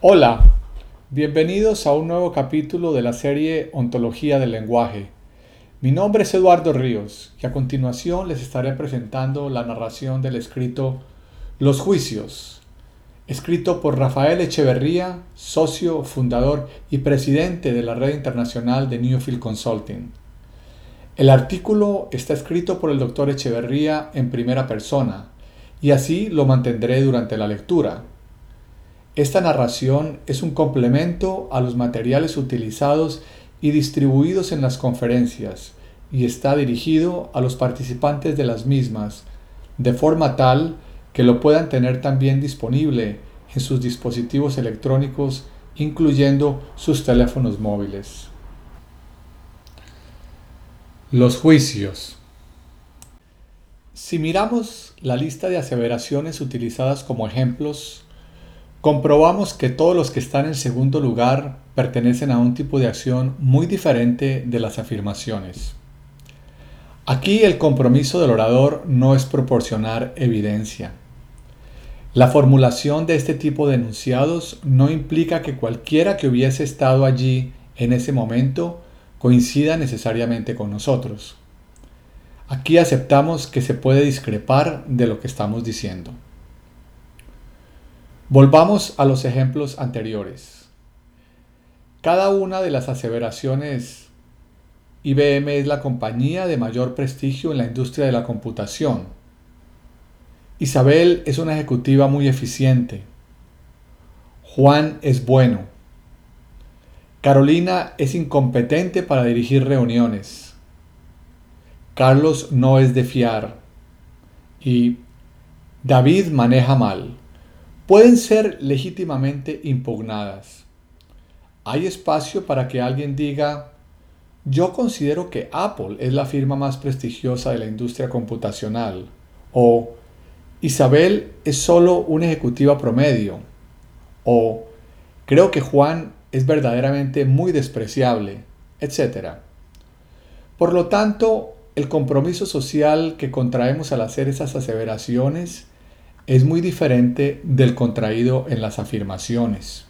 Hola, bienvenidos a un nuevo capítulo de la serie Ontología del Lenguaje. Mi nombre es Eduardo Ríos y a continuación les estaré presentando la narración del escrito Los Juicios, escrito por Rafael Echeverría, socio, fundador y presidente de la red internacional de Newfield Consulting. El artículo está escrito por el doctor Echeverría en primera persona y así lo mantendré durante la lectura. Esta narración es un complemento a los materiales utilizados y distribuidos en las conferencias y está dirigido a los participantes de las mismas, de forma tal que lo puedan tener también disponible en sus dispositivos electrónicos, incluyendo sus teléfonos móviles. Los juicios. Si miramos la lista de aseveraciones utilizadas como ejemplos, comprobamos que todos los que están en segundo lugar pertenecen a un tipo de acción muy diferente de las afirmaciones. Aquí el compromiso del orador no es proporcionar evidencia. La formulación de este tipo de enunciados no implica que cualquiera que hubiese estado allí en ese momento coincida necesariamente con nosotros. Aquí aceptamos que se puede discrepar de lo que estamos diciendo. Volvamos a los ejemplos anteriores. Cada una de las aseveraciones IBM es la compañía de mayor prestigio en la industria de la computación. Isabel es una ejecutiva muy eficiente. Juan es bueno. Carolina es incompetente para dirigir reuniones. Carlos no es de fiar. Y David maneja mal pueden ser legítimamente impugnadas. Hay espacio para que alguien diga, yo considero que Apple es la firma más prestigiosa de la industria computacional, o Isabel es solo una ejecutiva promedio, o creo que Juan es verdaderamente muy despreciable, etc. Por lo tanto, el compromiso social que contraemos al hacer esas aseveraciones es muy diferente del contraído en las afirmaciones.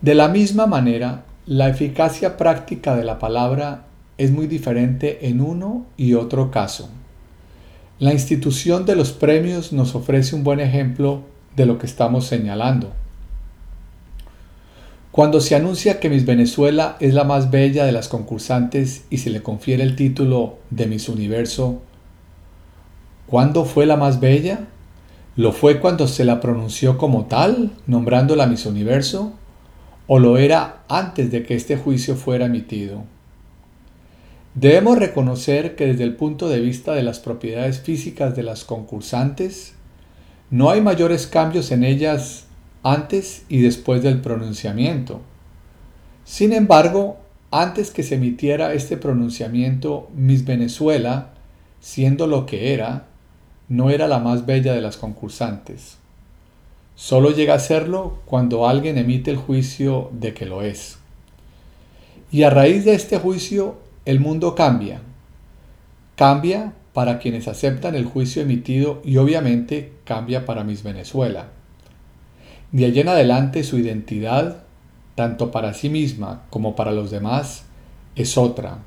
De la misma manera, la eficacia práctica de la palabra es muy diferente en uno y otro caso. La institución de los premios nos ofrece un buen ejemplo de lo que estamos señalando. Cuando se anuncia que Miss Venezuela es la más bella de las concursantes y se le confiere el título de Miss Universo, ¿Cuándo fue la más bella? ¿Lo fue cuando se la pronunció como tal, nombrándola Miss Universo? ¿O lo era antes de que este juicio fuera emitido? Debemos reconocer que desde el punto de vista de las propiedades físicas de las concursantes, no hay mayores cambios en ellas antes y después del pronunciamiento. Sin embargo, antes que se emitiera este pronunciamiento, Miss Venezuela, siendo lo que era, no era la más bella de las concursantes. Solo llega a serlo cuando alguien emite el juicio de que lo es. Y a raíz de este juicio, el mundo cambia. Cambia para quienes aceptan el juicio emitido y obviamente cambia para Miss Venezuela. De allí en adelante su identidad, tanto para sí misma como para los demás, es otra.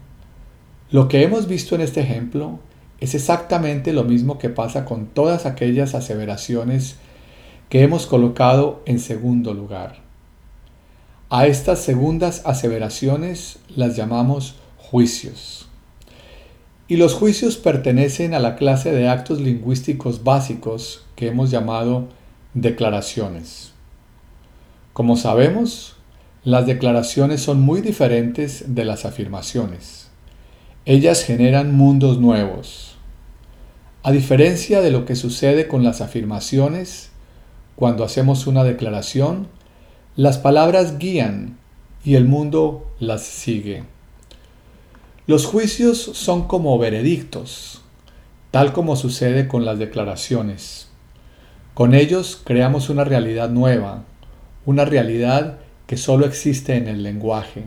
Lo que hemos visto en este ejemplo es exactamente lo mismo que pasa con todas aquellas aseveraciones que hemos colocado en segundo lugar. A estas segundas aseveraciones las llamamos juicios. Y los juicios pertenecen a la clase de actos lingüísticos básicos que hemos llamado declaraciones. Como sabemos, las declaraciones son muy diferentes de las afirmaciones. Ellas generan mundos nuevos, a diferencia de lo que sucede con las afirmaciones, cuando hacemos una declaración, las palabras guían y el mundo las sigue. Los juicios son como veredictos, tal como sucede con las declaraciones. Con ellos creamos una realidad nueva, una realidad que solo existe en el lenguaje.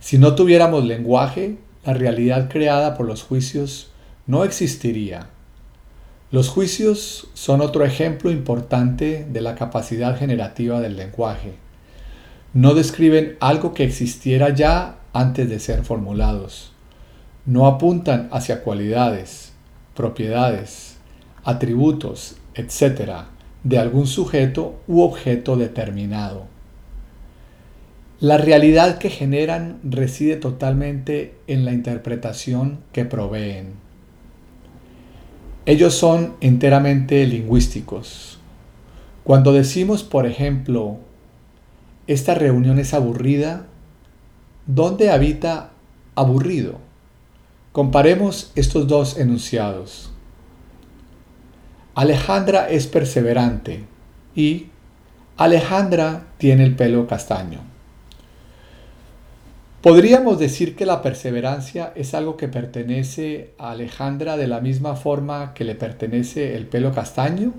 Si no tuviéramos lenguaje, la realidad creada por los juicios no existiría. Los juicios son otro ejemplo importante de la capacidad generativa del lenguaje. No describen algo que existiera ya antes de ser formulados. No apuntan hacia cualidades, propiedades, atributos, etc., de algún sujeto u objeto determinado. La realidad que generan reside totalmente en la interpretación que proveen. Ellos son enteramente lingüísticos. Cuando decimos, por ejemplo, esta reunión es aburrida, ¿dónde habita aburrido? Comparemos estos dos enunciados. Alejandra es perseverante y Alejandra tiene el pelo castaño. Podríamos decir que la perseverancia es algo que pertenece a Alejandra de la misma forma que le pertenece el pelo castaño.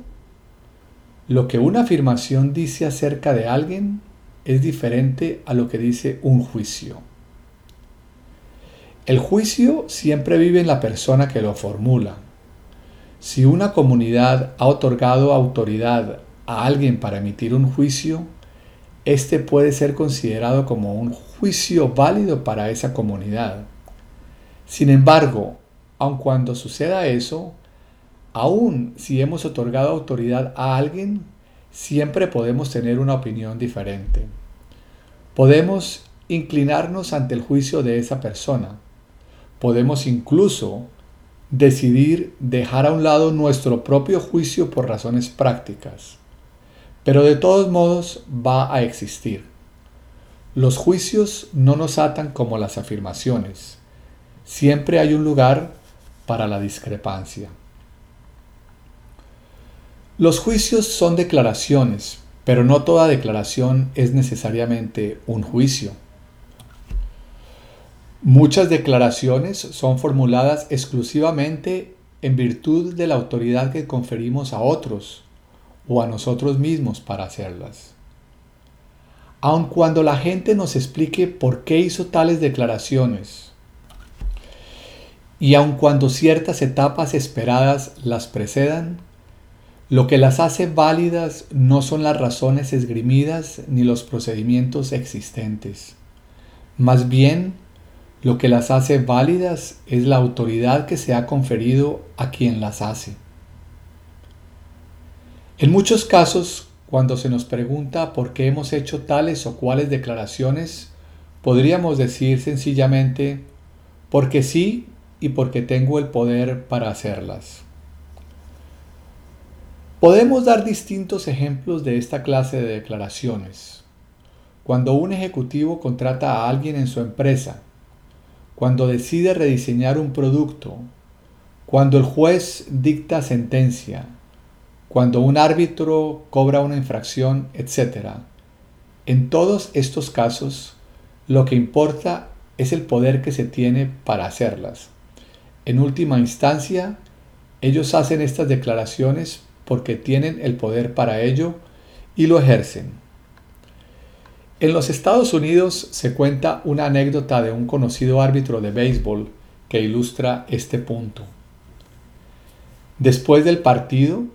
Lo que una afirmación dice acerca de alguien es diferente a lo que dice un juicio. El juicio siempre vive en la persona que lo formula. Si una comunidad ha otorgado autoridad a alguien para emitir un juicio, este puede ser considerado como un juicio válido para esa comunidad. Sin embargo, aun cuando suceda eso, aun si hemos otorgado autoridad a alguien, siempre podemos tener una opinión diferente. Podemos inclinarnos ante el juicio de esa persona. Podemos incluso decidir dejar a un lado nuestro propio juicio por razones prácticas. Pero de todos modos va a existir. Los juicios no nos atan como las afirmaciones. Siempre hay un lugar para la discrepancia. Los juicios son declaraciones, pero no toda declaración es necesariamente un juicio. Muchas declaraciones son formuladas exclusivamente en virtud de la autoridad que conferimos a otros o a nosotros mismos para hacerlas. Aun cuando la gente nos explique por qué hizo tales declaraciones, y aun cuando ciertas etapas esperadas las precedan, lo que las hace válidas no son las razones esgrimidas ni los procedimientos existentes. Más bien, lo que las hace válidas es la autoridad que se ha conferido a quien las hace. En muchos casos, cuando se nos pregunta por qué hemos hecho tales o cuales declaraciones, podríamos decir sencillamente, porque sí y porque tengo el poder para hacerlas. Podemos dar distintos ejemplos de esta clase de declaraciones. Cuando un ejecutivo contrata a alguien en su empresa, cuando decide rediseñar un producto, cuando el juez dicta sentencia, cuando un árbitro cobra una infracción, etc. En todos estos casos, lo que importa es el poder que se tiene para hacerlas. En última instancia, ellos hacen estas declaraciones porque tienen el poder para ello y lo ejercen. En los Estados Unidos se cuenta una anécdota de un conocido árbitro de béisbol que ilustra este punto. Después del partido,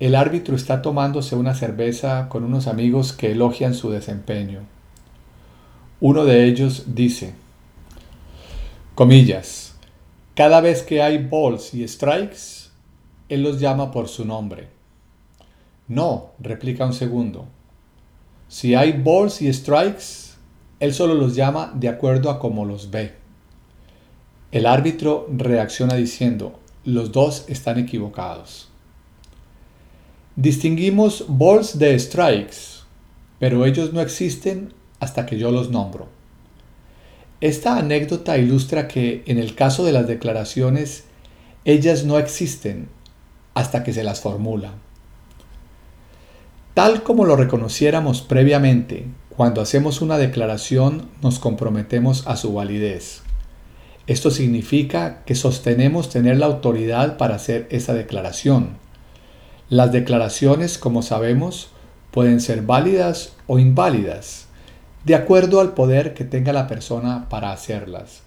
el árbitro está tomándose una cerveza con unos amigos que elogian su desempeño. Uno de ellos dice, comillas, cada vez que hay balls y strikes, él los llama por su nombre. No, replica un segundo. Si hay balls y strikes, él solo los llama de acuerdo a cómo los ve. El árbitro reacciona diciendo, los dos están equivocados. Distinguimos balls de strikes, pero ellos no existen hasta que yo los nombro. Esta anécdota ilustra que en el caso de las declaraciones, ellas no existen hasta que se las formula. Tal como lo reconociéramos previamente, cuando hacemos una declaración nos comprometemos a su validez. Esto significa que sostenemos tener la autoridad para hacer esa declaración las declaraciones, como sabemos, pueden ser válidas o inválidas, de acuerdo al poder que tenga la persona para hacerlas.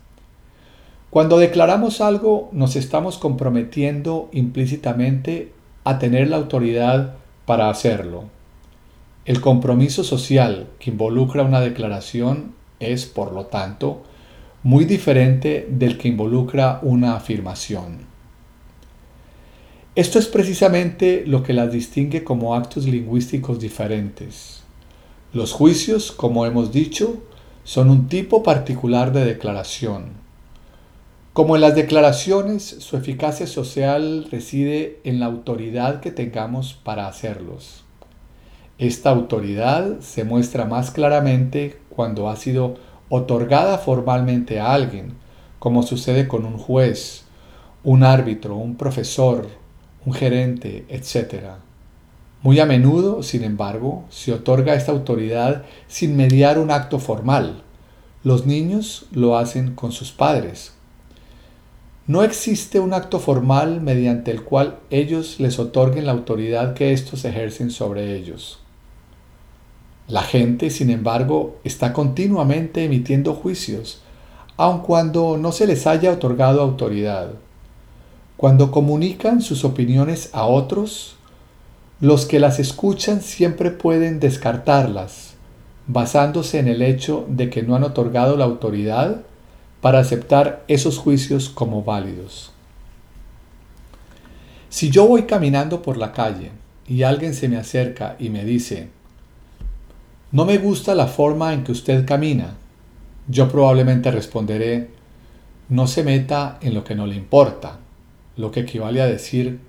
Cuando declaramos algo nos estamos comprometiendo implícitamente a tener la autoridad para hacerlo. El compromiso social que involucra una declaración es, por lo tanto, muy diferente del que involucra una afirmación. Esto es precisamente lo que las distingue como actos lingüísticos diferentes. Los juicios, como hemos dicho, son un tipo particular de declaración como en las declaraciones, su eficacia social reside en la autoridad que tengamos para hacerlos. Esta autoridad se muestra más claramente cuando ha sido otorgada formalmente a alguien, como sucede con un juez, un árbitro, un profesor, un gerente, etc. Muy a menudo, sin embargo, se otorga esta autoridad sin mediar un acto formal. Los niños lo hacen con sus padres, no existe un acto formal mediante el cual ellos les otorguen la autoridad que éstos ejercen sobre ellos. La gente, sin embargo, está continuamente emitiendo juicios, aun cuando no se les haya otorgado autoridad. Cuando comunican sus opiniones a otros, los que las escuchan siempre pueden descartarlas, basándose en el hecho de que no han otorgado la autoridad para aceptar esos juicios como válidos. Si yo voy caminando por la calle y alguien se me acerca y me dice, no me gusta la forma en que usted camina, yo probablemente responderé, no se meta en lo que no le importa, lo que equivale a decir,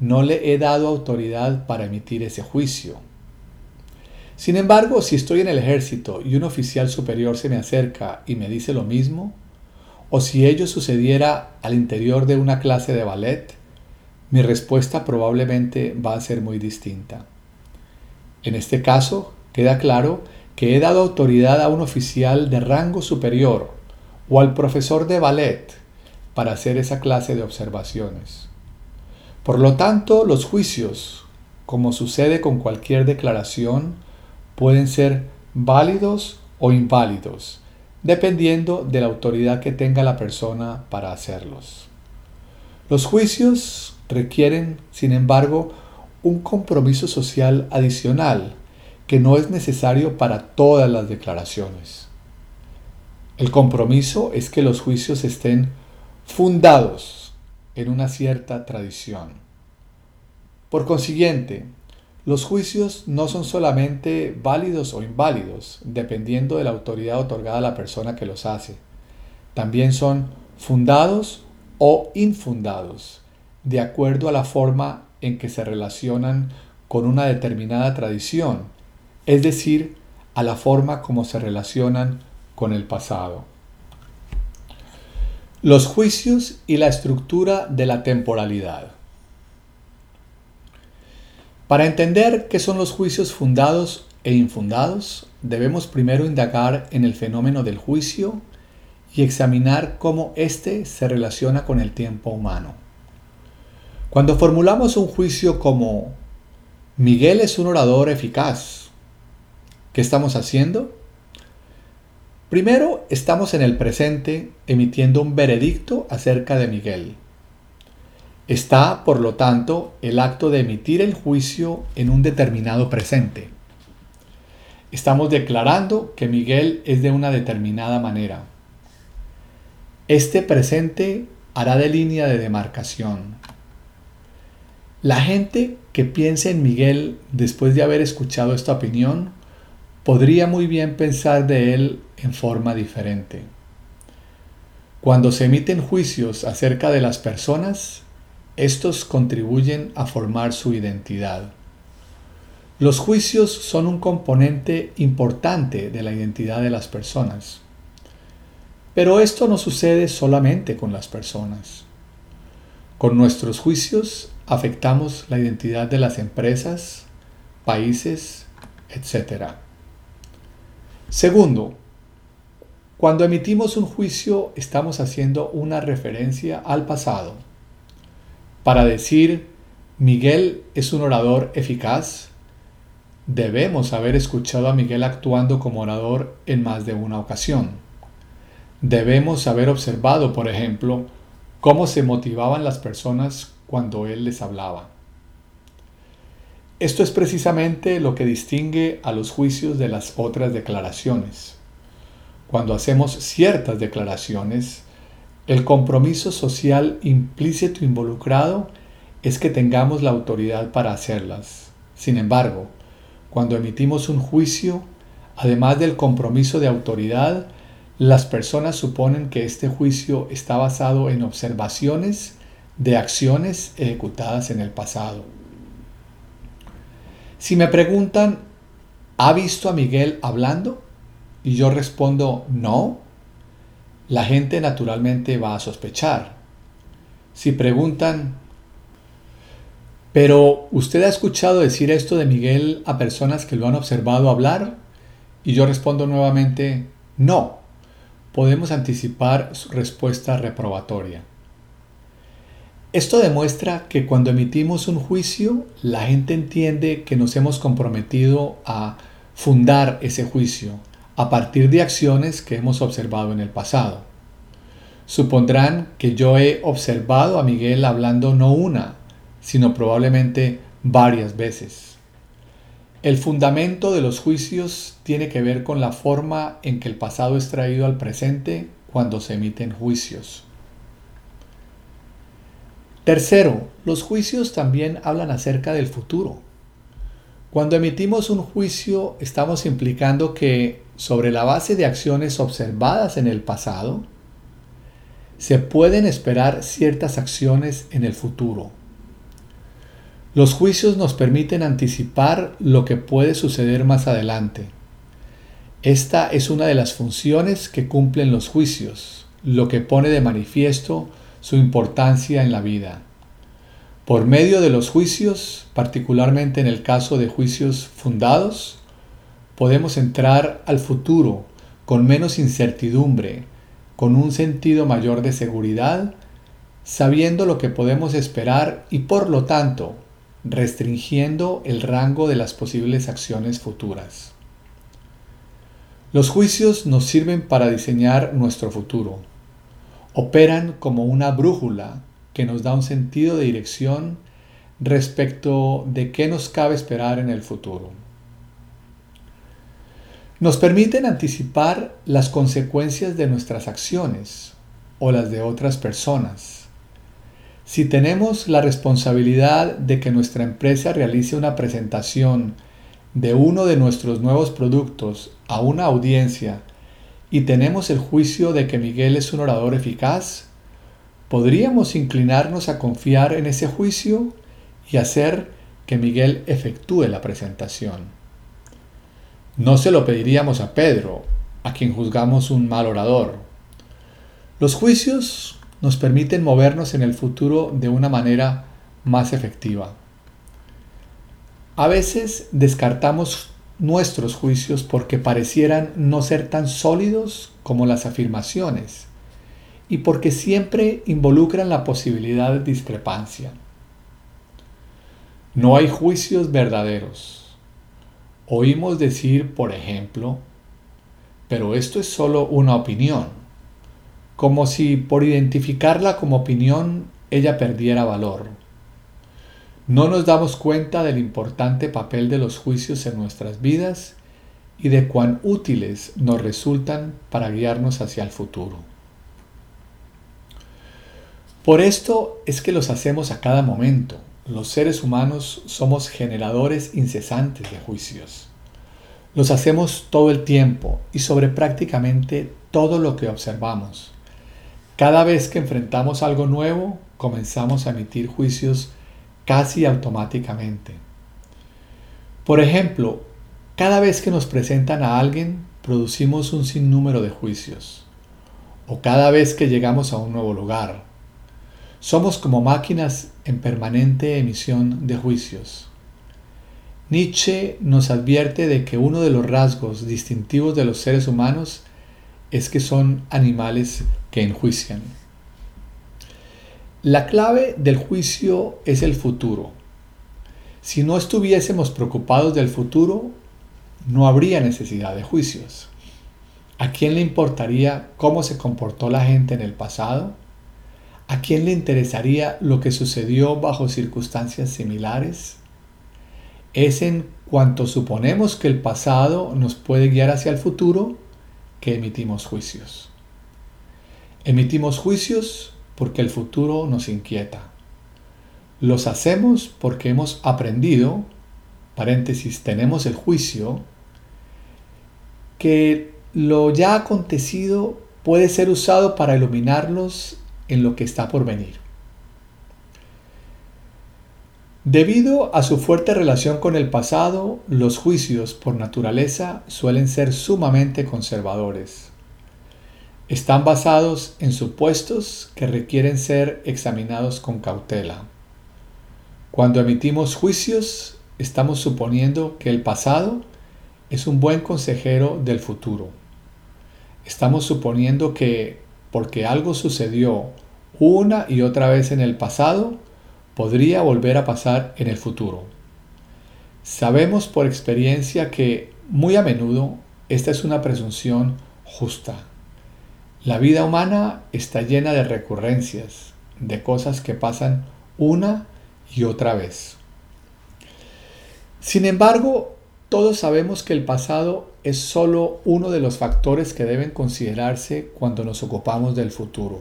no le he dado autoridad para emitir ese juicio. Sin embargo, si estoy en el ejército y un oficial superior se me acerca y me dice lo mismo, o si ello sucediera al interior de una clase de ballet, mi respuesta probablemente va a ser muy distinta. En este caso, queda claro que he dado autoridad a un oficial de rango superior o al profesor de ballet para hacer esa clase de observaciones. Por lo tanto, los juicios, como sucede con cualquier declaración, pueden ser válidos o inválidos, dependiendo de la autoridad que tenga la persona para hacerlos. Los juicios requieren, sin embargo, un compromiso social adicional que no es necesario para todas las declaraciones. El compromiso es que los juicios estén fundados en una cierta tradición. Por consiguiente, los juicios no son solamente válidos o inválidos, dependiendo de la autoridad otorgada a la persona que los hace. También son fundados o infundados, de acuerdo a la forma en que se relacionan con una determinada tradición, es decir, a la forma como se relacionan con el pasado. Los juicios y la estructura de la temporalidad. Para entender qué son los juicios fundados e infundados, debemos primero indagar en el fenómeno del juicio y examinar cómo éste se relaciona con el tiempo humano. Cuando formulamos un juicio como Miguel es un orador eficaz, ¿qué estamos haciendo? Primero, estamos en el presente emitiendo un veredicto acerca de Miguel. Está, por lo tanto, el acto de emitir el juicio en un determinado presente. Estamos declarando que Miguel es de una determinada manera. Este presente hará de línea de demarcación. La gente que piense en Miguel después de haber escuchado esta opinión podría muy bien pensar de él en forma diferente. Cuando se emiten juicios acerca de las personas, estos contribuyen a formar su identidad. Los juicios son un componente importante de la identidad de las personas. Pero esto no sucede solamente con las personas. Con nuestros juicios afectamos la identidad de las empresas, países, etc. Segundo, cuando emitimos un juicio estamos haciendo una referencia al pasado para decir Miguel es un orador eficaz, debemos haber escuchado a Miguel actuando como orador en más de una ocasión. debemos haber observado, por ejemplo, cómo se motivaban las personas cuando Él les hablaba. Esto es precisamente lo que distingue a los juicios de las otras declaraciones. Cuando hacemos ciertas declaraciones, el compromiso social implícito involucrado es que tengamos la autoridad para hacerlas. Sin embargo, cuando emitimos un juicio, además del compromiso de autoridad, las personas suponen que este juicio está basado en observaciones de acciones ejecutadas en el pasado. Si me preguntan, ¿ha visto a Miguel hablando? Y yo respondo, no, la gente naturalmente va a sospechar. Si preguntan, pero ¿usted ha escuchado decir esto de Miguel a personas que lo han observado hablar? Y yo respondo nuevamente, no. Podemos anticipar su respuesta reprobatoria. Esto demuestra que cuando emitimos un juicio, la gente entiende que nos hemos comprometido a fundar ese juicio a partir de acciones que hemos observado en el pasado. Supondrán que yo he observado a Miguel hablando no una, sino probablemente varias veces. El fundamento de los juicios tiene que ver con la forma en que el pasado es traído al presente cuando se emiten juicios. Tercero, los juicios también hablan acerca del futuro. Cuando emitimos un juicio estamos implicando que sobre la base de acciones observadas en el pasado, se pueden esperar ciertas acciones en el futuro. Los juicios nos permiten anticipar lo que puede suceder más adelante. Esta es una de las funciones que cumplen los juicios, lo que pone de manifiesto su importancia en la vida. Por medio de los juicios, particularmente en el caso de juicios fundados, podemos entrar al futuro con menos incertidumbre, con un sentido mayor de seguridad, sabiendo lo que podemos esperar y por lo tanto restringiendo el rango de las posibles acciones futuras. Los juicios nos sirven para diseñar nuestro futuro. Operan como una brújula que nos da un sentido de dirección respecto de qué nos cabe esperar en el futuro. Nos permiten anticipar las consecuencias de nuestras acciones o las de otras personas si tenemos la responsabilidad de que nuestra empresa realice una presentación de uno de nuestros nuevos productos a una audiencia y tenemos el juicio de que Miguel es un orador eficaz, podríamos inclinarnos a confiar en ese juicio y hacer que Miguel efectúe la presentación. No se lo pediríamos a Pedro, a quien juzgamos un mal orador. Los juicios nos permiten movernos en el futuro de una manera más efectiva. A veces descartamos nuestros juicios porque parecieran no ser tan sólidos como las afirmaciones y porque siempre involucran la posibilidad de discrepancia. No hay juicios verdaderos. Oímos decir, por ejemplo, pero esto es solo una opinión como si por identificarla como opinión ella perdiera valor. No nos damos cuenta del importante papel de los juicios en nuestras vidas y de cuán útiles nos resultan para guiarnos hacia el futuro. Por esto es que los hacemos a cada momento. Los seres humanos somos generadores incesantes de juicios. Los hacemos todo el tiempo y sobre prácticamente todo lo que observamos. Cada vez que enfrentamos algo nuevo, comenzamos a emitir juicios casi automáticamente. Por ejemplo, cada vez que nos presentan a alguien, producimos un sinnúmero de juicios. O cada vez que llegamos a un nuevo lugar. Somos como máquinas en permanente emisión de juicios. Nietzsche nos advierte de que uno de los rasgos distintivos de los seres humanos es que son animales que enjuician. La clave del juicio es el futuro. Si no estuviésemos preocupados del futuro, no habría necesidad de juicios. ¿A quién le importaría cómo se comportó la gente en el pasado? ¿A quién le interesaría lo que sucedió bajo circunstancias similares? Es en cuanto suponemos que el pasado nos puede guiar hacia el futuro que emitimos juicios. Emitimos juicios porque el futuro nos inquieta. Los hacemos porque hemos aprendido, paréntesis, tenemos el juicio, que lo ya acontecido puede ser usado para iluminarnos en lo que está por venir. Debido a su fuerte relación con el pasado, los juicios por naturaleza suelen ser sumamente conservadores. Están basados en supuestos que requieren ser examinados con cautela. Cuando emitimos juicios, estamos suponiendo que el pasado es un buen consejero del futuro. Estamos suponiendo que porque algo sucedió una y otra vez en el pasado, podría volver a pasar en el futuro. Sabemos por experiencia que muy a menudo esta es una presunción justa. La vida humana está llena de recurrencias, de cosas que pasan una y otra vez. Sin embargo, todos sabemos que el pasado es solo uno de los factores que deben considerarse cuando nos ocupamos del futuro.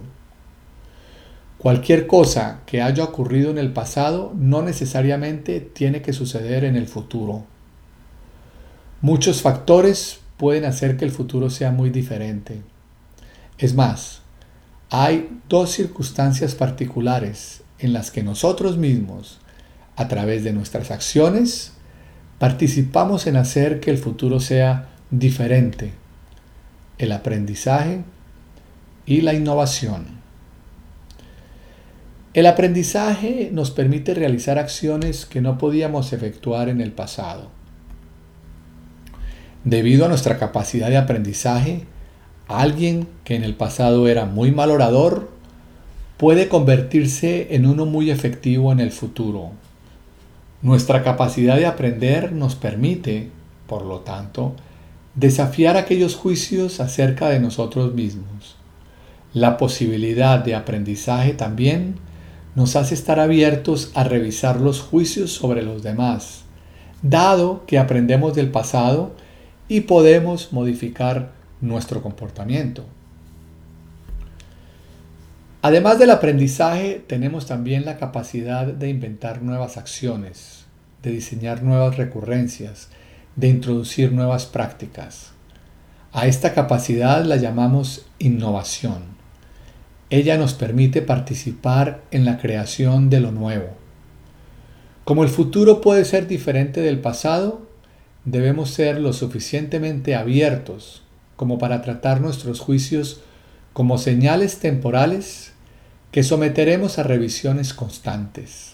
Cualquier cosa que haya ocurrido en el pasado no necesariamente tiene que suceder en el futuro. Muchos factores pueden hacer que el futuro sea muy diferente. Es más, hay dos circunstancias particulares en las que nosotros mismos, a través de nuestras acciones, participamos en hacer que el futuro sea diferente, el aprendizaje y la innovación. El aprendizaje nos permite realizar acciones que no podíamos efectuar en el pasado. Debido a nuestra capacidad de aprendizaje, alguien que en el pasado era muy mal orador puede convertirse en uno muy efectivo en el futuro. Nuestra capacidad de aprender nos permite, por lo tanto, desafiar aquellos juicios acerca de nosotros mismos. La posibilidad de aprendizaje también nos hace estar abiertos a revisar los juicios sobre los demás, dado que aprendemos del pasado y podemos modificar nuestro comportamiento. Además del aprendizaje, tenemos también la capacidad de inventar nuevas acciones, de diseñar nuevas recurrencias, de introducir nuevas prácticas. A esta capacidad la llamamos innovación. Ella nos permite participar en la creación de lo nuevo. Como el futuro puede ser diferente del pasado, debemos ser lo suficientemente abiertos como para tratar nuestros juicios como señales temporales que someteremos a revisiones constantes.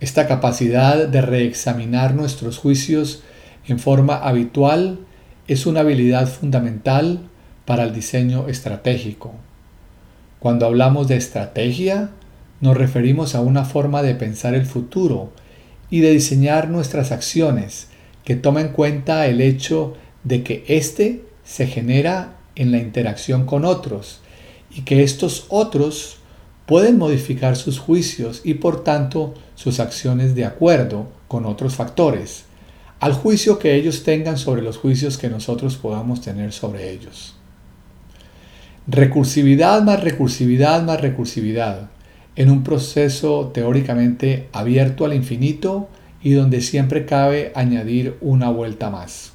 Esta capacidad de reexaminar nuestros juicios en forma habitual es una habilidad fundamental para el diseño estratégico. Cuando hablamos de estrategia, nos referimos a una forma de pensar el futuro y de diseñar nuestras acciones que toma en cuenta el hecho de que éste se genera en la interacción con otros y que estos otros pueden modificar sus juicios y por tanto sus acciones de acuerdo con otros factores, al juicio que ellos tengan sobre los juicios que nosotros podamos tener sobre ellos. Recursividad más recursividad más recursividad, en un proceso teóricamente abierto al infinito y donde siempre cabe añadir una vuelta más.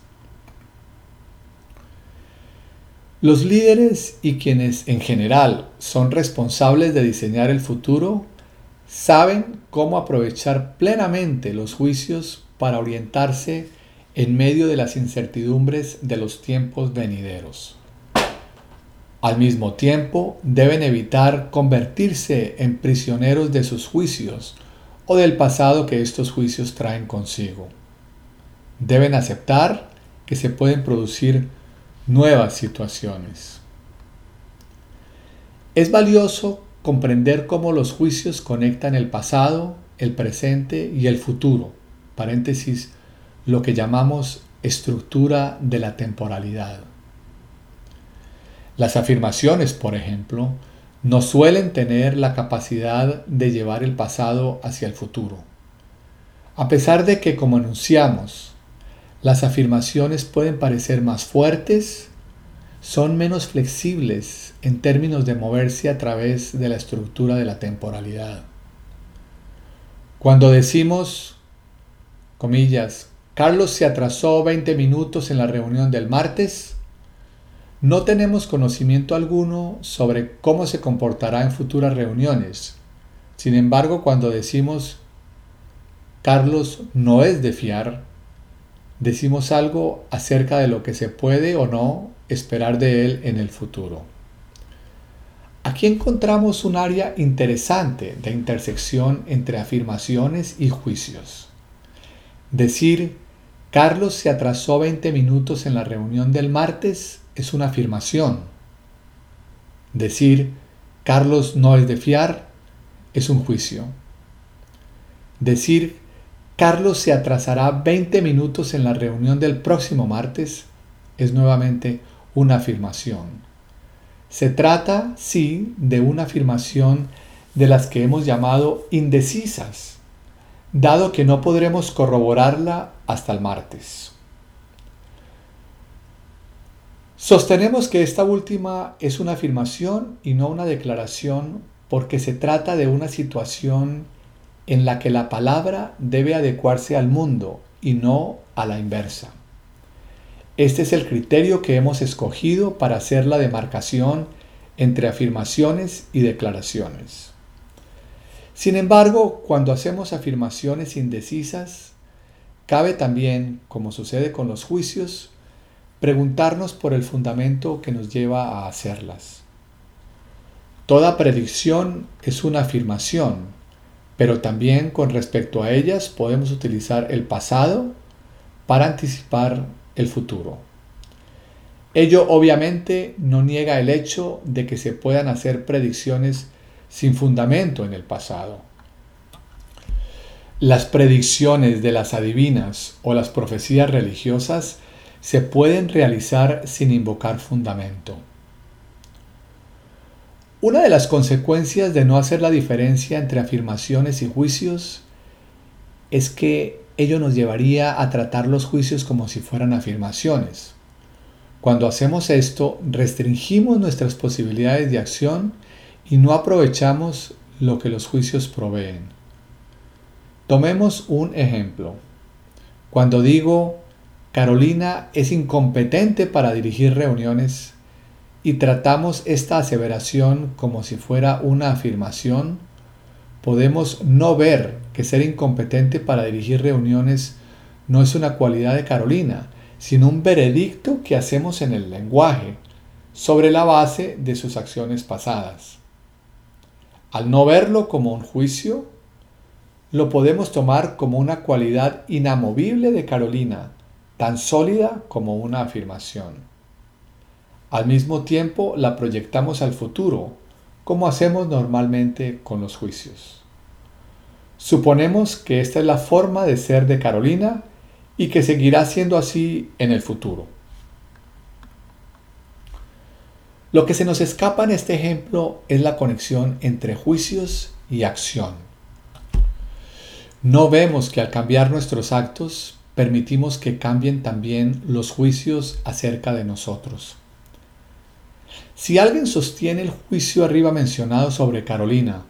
Los líderes y quienes en general son responsables de diseñar el futuro saben cómo aprovechar plenamente los juicios para orientarse en medio de las incertidumbres de los tiempos venideros. Al mismo tiempo, deben evitar convertirse en prisioneros de sus juicios o del pasado que estos juicios traen consigo. Deben aceptar que se pueden producir nuevas situaciones. Es valioso comprender cómo los juicios conectan el pasado, el presente y el futuro, paréntesis, lo que llamamos estructura de la temporalidad. Las afirmaciones, por ejemplo, no suelen tener la capacidad de llevar el pasado hacia el futuro. A pesar de que, como enunciamos, las afirmaciones pueden parecer más fuertes, son menos flexibles en términos de moverse a través de la estructura de la temporalidad. Cuando decimos, comillas, Carlos se atrasó 20 minutos en la reunión del martes, no tenemos conocimiento alguno sobre cómo se comportará en futuras reuniones. Sin embargo, cuando decimos Carlos no es de fiar, decimos algo acerca de lo que se puede o no esperar de él en el futuro. Aquí encontramos un área interesante de intersección entre afirmaciones y juicios. Decir, Carlos se atrasó 20 minutos en la reunión del martes es una afirmación. Decir, Carlos no es de fiar es un juicio. Decir, Carlos se atrasará 20 minutos en la reunión del próximo martes es nuevamente una afirmación. Se trata, sí, de una afirmación de las que hemos llamado indecisas, dado que no podremos corroborarla hasta el martes. Sostenemos que esta última es una afirmación y no una declaración porque se trata de una situación en la que la palabra debe adecuarse al mundo y no a la inversa. Este es el criterio que hemos escogido para hacer la demarcación entre afirmaciones y declaraciones. Sin embargo, cuando hacemos afirmaciones indecisas, cabe también, como sucede con los juicios, preguntarnos por el fundamento que nos lleva a hacerlas. Toda predicción es una afirmación, pero también con respecto a ellas podemos utilizar el pasado para anticipar el futuro. Ello obviamente no niega el hecho de que se puedan hacer predicciones sin fundamento en el pasado. Las predicciones de las adivinas o las profecías religiosas se pueden realizar sin invocar fundamento. Una de las consecuencias de no hacer la diferencia entre afirmaciones y juicios es que ello nos llevaría a tratar los juicios como si fueran afirmaciones. Cuando hacemos esto, restringimos nuestras posibilidades de acción y no aprovechamos lo que los juicios proveen. Tomemos un ejemplo. Cuando digo Carolina es incompetente para dirigir reuniones y tratamos esta aseveración como si fuera una afirmación, podemos no ver que ser incompetente para dirigir reuniones no es una cualidad de Carolina, sino un veredicto que hacemos en el lenguaje sobre la base de sus acciones pasadas. Al no verlo como un juicio, lo podemos tomar como una cualidad inamovible de Carolina, tan sólida como una afirmación. Al mismo tiempo la proyectamos al futuro, como hacemos normalmente con los juicios. Suponemos que esta es la forma de ser de Carolina y que seguirá siendo así en el futuro. Lo que se nos escapa en este ejemplo es la conexión entre juicios y acción. No vemos que al cambiar nuestros actos permitimos que cambien también los juicios acerca de nosotros. Si alguien sostiene el juicio arriba mencionado sobre Carolina,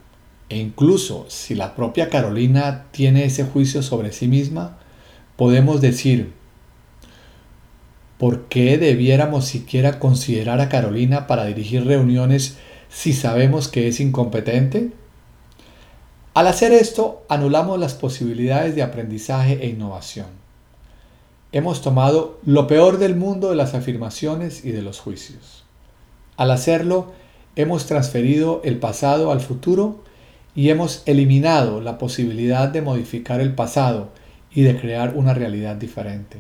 e incluso si la propia Carolina tiene ese juicio sobre sí misma, podemos decir, ¿por qué debiéramos siquiera considerar a Carolina para dirigir reuniones si sabemos que es incompetente? Al hacer esto, anulamos las posibilidades de aprendizaje e innovación. Hemos tomado lo peor del mundo de las afirmaciones y de los juicios. Al hacerlo, hemos transferido el pasado al futuro y hemos eliminado la posibilidad de modificar el pasado y de crear una realidad diferente.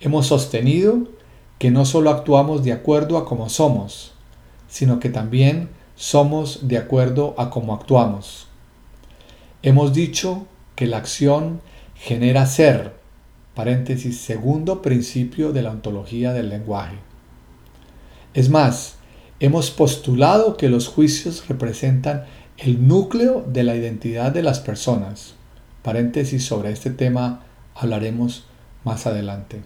Hemos sostenido que no solo actuamos de acuerdo a cómo somos, sino que también somos de acuerdo a cómo actuamos. Hemos dicho que la acción genera ser, paréntesis, segundo principio de la ontología del lenguaje. Es más, hemos postulado que los juicios representan el núcleo de la identidad de las personas. Paréntesis sobre este tema hablaremos más adelante.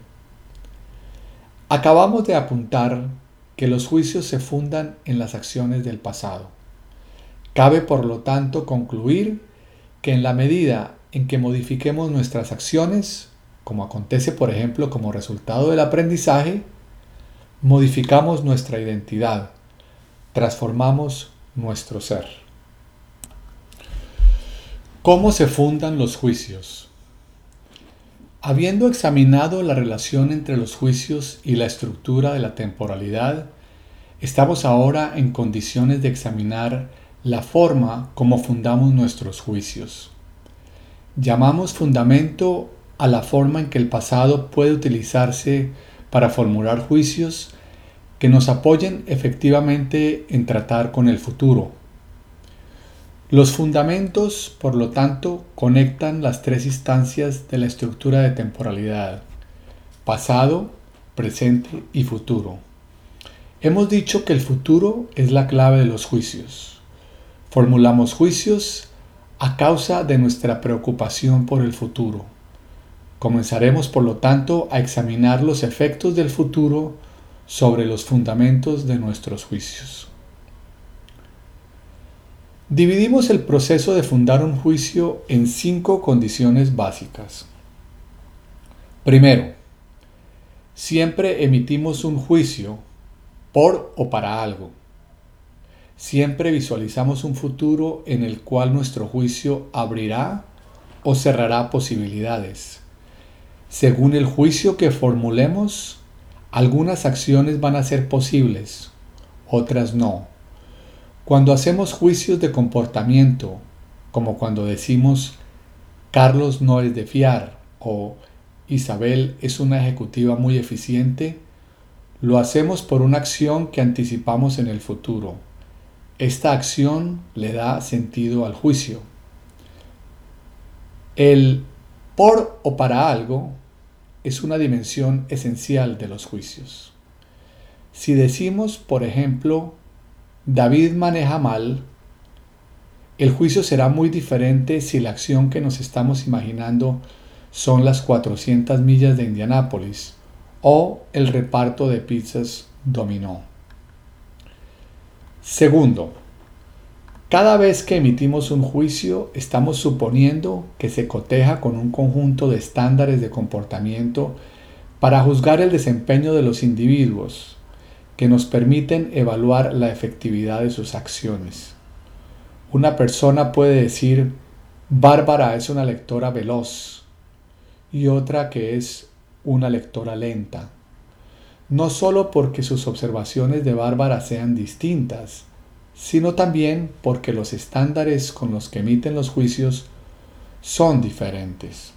Acabamos de apuntar que los juicios se fundan en las acciones del pasado. Cabe por lo tanto concluir que en la medida en que modifiquemos nuestras acciones, como acontece por ejemplo como resultado del aprendizaje, modificamos nuestra identidad, transformamos nuestro ser. ¿Cómo se fundan los juicios? Habiendo examinado la relación entre los juicios y la estructura de la temporalidad, estamos ahora en condiciones de examinar la forma como fundamos nuestros juicios. Llamamos fundamento a la forma en que el pasado puede utilizarse para formular juicios que nos apoyen efectivamente en tratar con el futuro. Los fundamentos, por lo tanto, conectan las tres instancias de la estructura de temporalidad, pasado, presente y futuro. Hemos dicho que el futuro es la clave de los juicios. Formulamos juicios a causa de nuestra preocupación por el futuro. Comenzaremos, por lo tanto, a examinar los efectos del futuro sobre los fundamentos de nuestros juicios. Dividimos el proceso de fundar un juicio en cinco condiciones básicas. Primero, siempre emitimos un juicio por o para algo. Siempre visualizamos un futuro en el cual nuestro juicio abrirá o cerrará posibilidades. Según el juicio que formulemos, algunas acciones van a ser posibles, otras no cuando hacemos juicios de comportamiento, como cuando decimos Carlos no es de fiar o Isabel es una ejecutiva muy eficiente, lo hacemos por una acción que anticipamos en el futuro. Esta acción le da sentido al juicio. El por o para algo es una dimensión esencial de los juicios. Si decimos, por ejemplo, David maneja mal, el juicio será muy diferente si la acción que nos estamos imaginando son las 400 millas de Indianápolis o el reparto de pizzas dominó. Segundo, cada vez que emitimos un juicio estamos suponiendo que se coteja con un conjunto de estándares de comportamiento para juzgar el desempeño de los individuos, que nos permiten evaluar la efectividad de sus acciones. Una persona puede decir, Bárbara es una lectora veloz y otra que es una lectora lenta. No solo porque sus observaciones de Bárbara sean distintas, sino también porque los estándares con los que emiten los juicios son diferentes.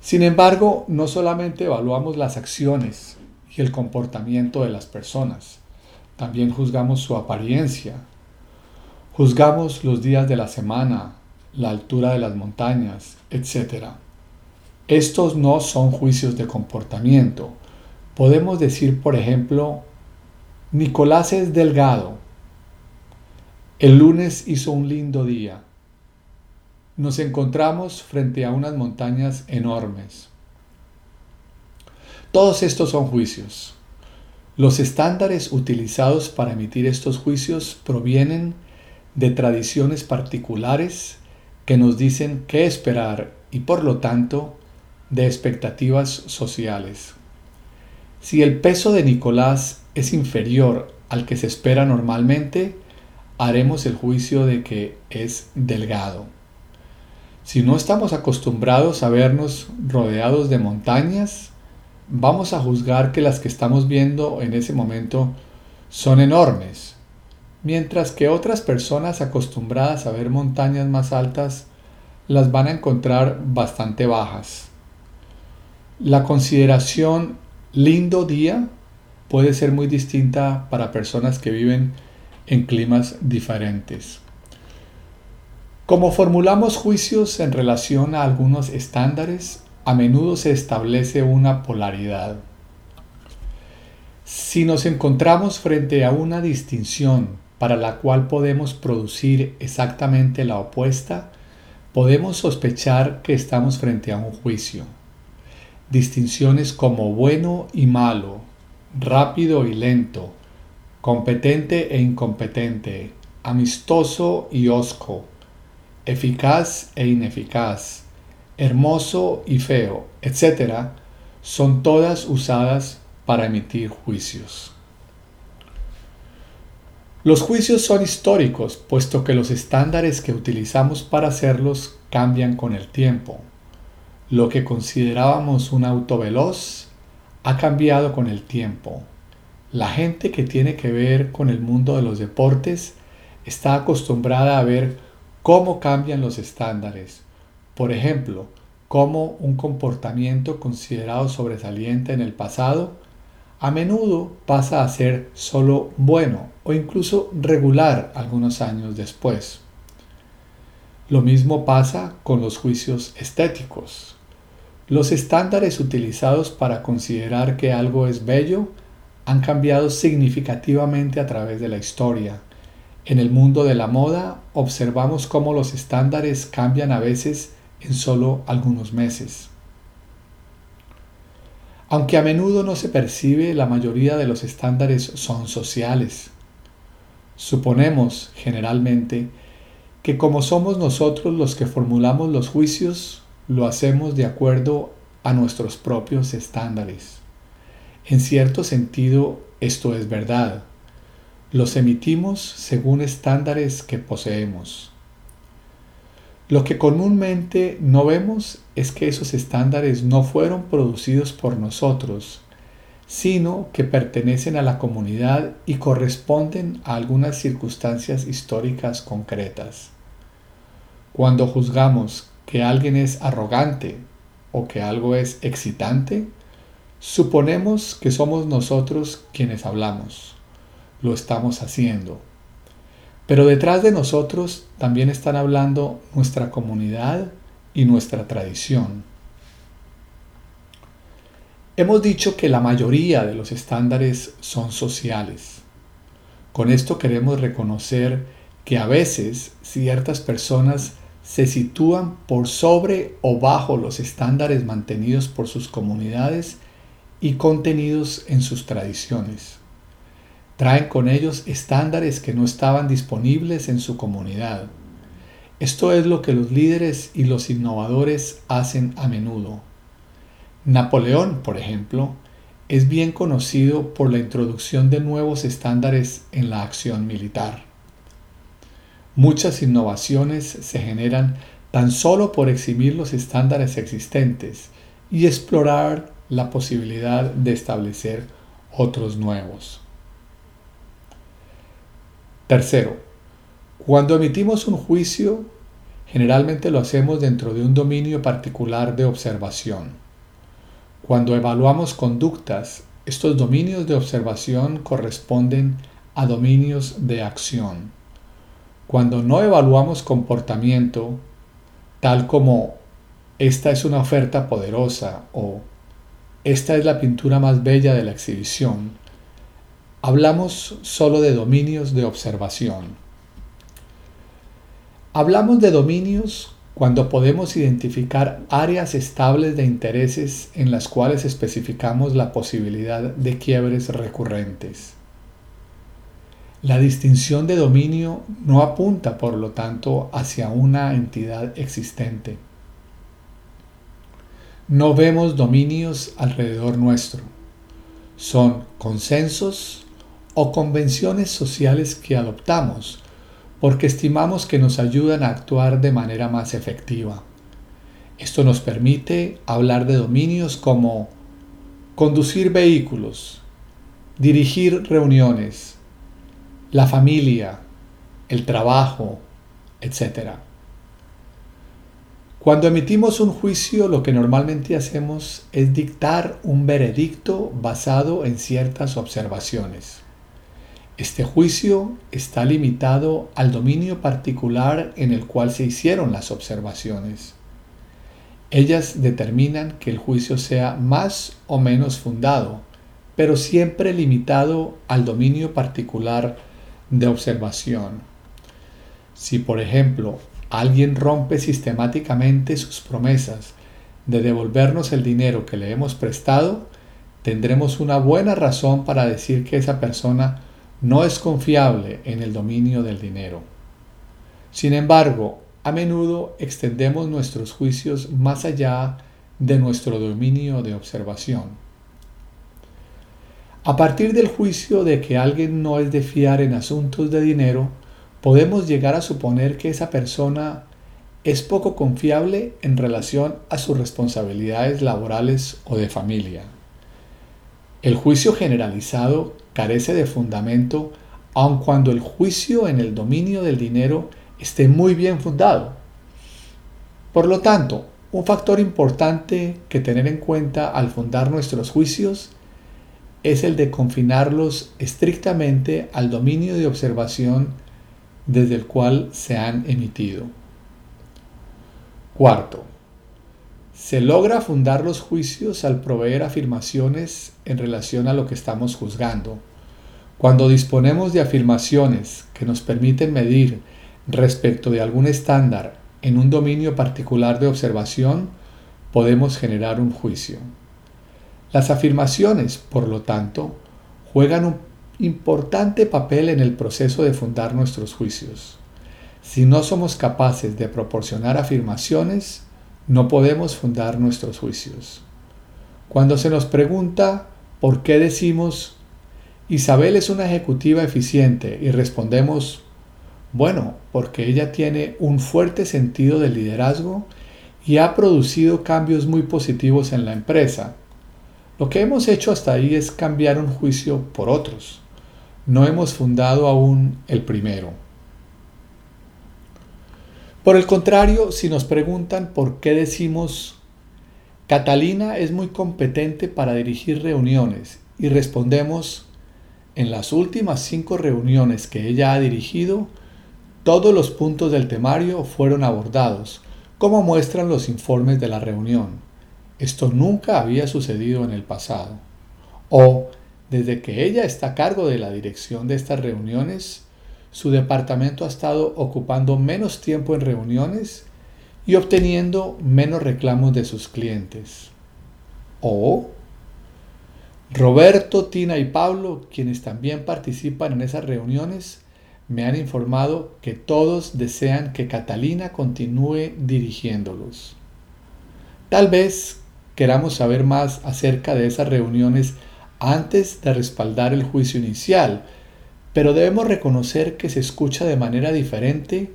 Sin embargo, no solamente evaluamos las acciones, y el comportamiento de las personas. También juzgamos su apariencia. Juzgamos los días de la semana, la altura de las montañas, etc. Estos no son juicios de comportamiento. Podemos decir, por ejemplo, Nicolás es delgado. El lunes hizo un lindo día. Nos encontramos frente a unas montañas enormes. Todos estos son juicios. Los estándares utilizados para emitir estos juicios provienen de tradiciones particulares que nos dicen qué esperar y por lo tanto de expectativas sociales. Si el peso de Nicolás es inferior al que se espera normalmente, haremos el juicio de que es delgado. Si no estamos acostumbrados a vernos rodeados de montañas, vamos a juzgar que las que estamos viendo en ese momento son enormes, mientras que otras personas acostumbradas a ver montañas más altas las van a encontrar bastante bajas. La consideración lindo día puede ser muy distinta para personas que viven en climas diferentes. Como formulamos juicios en relación a algunos estándares, a menudo se establece una polaridad. Si nos encontramos frente a una distinción para la cual podemos producir exactamente la opuesta, podemos sospechar que estamos frente a un juicio. Distinciones como bueno y malo, rápido y lento, competente e incompetente, amistoso y osco, eficaz e ineficaz, hermoso y feo, etc., son todas usadas para emitir juicios. Los juicios son históricos, puesto que los estándares que utilizamos para hacerlos cambian con el tiempo. Lo que considerábamos un auto veloz ha cambiado con el tiempo. La gente que tiene que ver con el mundo de los deportes está acostumbrada a ver cómo cambian los estándares. Por ejemplo, cómo un comportamiento considerado sobresaliente en el pasado a menudo pasa a ser solo bueno o incluso regular algunos años después. Lo mismo pasa con los juicios estéticos. Los estándares utilizados para considerar que algo es bello han cambiado significativamente a través de la historia. En el mundo de la moda observamos cómo los estándares cambian a veces en solo algunos meses. Aunque a menudo no se percibe, la mayoría de los estándares son sociales. Suponemos, generalmente, que como somos nosotros los que formulamos los juicios, lo hacemos de acuerdo a nuestros propios estándares. En cierto sentido, esto es verdad. Los emitimos según estándares que poseemos. Lo que comúnmente no vemos es que esos estándares no fueron producidos por nosotros, sino que pertenecen a la comunidad y corresponden a algunas circunstancias históricas concretas. Cuando juzgamos que alguien es arrogante o que algo es excitante, suponemos que somos nosotros quienes hablamos. Lo estamos haciendo. Pero detrás de nosotros también están hablando nuestra comunidad y nuestra tradición. Hemos dicho que la mayoría de los estándares son sociales. Con esto queremos reconocer que a veces ciertas personas se sitúan por sobre o bajo los estándares mantenidos por sus comunidades y contenidos en sus tradiciones. Traen con ellos estándares que no estaban disponibles en su comunidad. Esto es lo que los líderes y los innovadores hacen a menudo. Napoleón, por ejemplo, es bien conocido por la introducción de nuevos estándares en la acción militar. Muchas innovaciones se generan tan solo por eximir los estándares existentes y explorar la posibilidad de establecer otros nuevos. Tercero, cuando emitimos un juicio, generalmente lo hacemos dentro de un dominio particular de observación. Cuando evaluamos conductas, estos dominios de observación corresponden a dominios de acción. Cuando no evaluamos comportamiento, tal como esta es una oferta poderosa o esta es la pintura más bella de la exhibición, hablamos solo de dominios de observación. Hablamos de dominios cuando podemos identificar áreas estables de intereses en las cuales especificamos la posibilidad de quiebres recurrentes. La distinción de dominio no apunta, por lo tanto, hacia una entidad existente. No vemos dominios alrededor nuestro. Son consensos o convenciones sociales que adoptamos porque estimamos que nos ayudan a actuar de manera más efectiva. Esto nos permite hablar de dominios como conducir vehículos, dirigir reuniones, la familia, el trabajo, etc. Cuando emitimos un juicio, lo que normalmente hacemos es dictar un veredicto basado en ciertas observaciones. Este juicio está limitado al dominio particular en el cual se hicieron las observaciones. Ellas determinan que el juicio sea más o menos fundado, pero siempre limitado al dominio particular de observación. Si, por ejemplo, alguien rompe sistemáticamente sus promesas de devolvernos el dinero que le hemos prestado, tendremos una buena razón para decir que esa persona no es confiable en el dominio del dinero. Sin embargo, a menudo extendemos nuestros juicios más allá de nuestro dominio de observación. A partir del juicio de que alguien no es de fiar en asuntos de dinero, podemos llegar a suponer que esa persona es poco confiable en relación a sus responsabilidades laborales o de familia. El juicio generalizado carece de fundamento aun cuando el juicio en el dominio del dinero esté muy bien fundado. Por lo tanto, un factor importante que tener en cuenta al fundar nuestros juicios es el de confinarlos estrictamente al dominio de observación desde el cual se han emitido. Cuarto, se logra fundar los juicios al proveer afirmaciones en relación a lo que estamos juzgando. Cuando disponemos de afirmaciones que nos permiten medir respecto de algún estándar en un dominio particular de observación, podemos generar un juicio. Las afirmaciones, por lo tanto, juegan un importante papel en el proceso de fundar nuestros juicios. Si no somos capaces de proporcionar afirmaciones, no podemos fundar nuestros juicios. Cuando se nos pregunta por qué decimos Isabel es una ejecutiva eficiente y respondemos, bueno, porque ella tiene un fuerte sentido de liderazgo y ha producido cambios muy positivos en la empresa, lo que hemos hecho hasta ahí es cambiar un juicio por otros. No hemos fundado aún el primero. Por el contrario, si nos preguntan por qué decimos Catalina es muy competente para dirigir reuniones y respondemos, en las últimas cinco reuniones que ella ha dirigido, todos los puntos del temario fueron abordados, como muestran los informes de la reunión. Esto nunca había sucedido en el pasado. O, desde que ella está a cargo de la dirección de estas reuniones, su departamento ha estado ocupando menos tiempo en reuniones y obteniendo menos reclamos de sus clientes. O, Roberto, Tina y Pablo, quienes también participan en esas reuniones, me han informado que todos desean que Catalina continúe dirigiéndolos. Tal vez queramos saber más acerca de esas reuniones antes de respaldar el juicio inicial, pero debemos reconocer que se escucha de manera diferente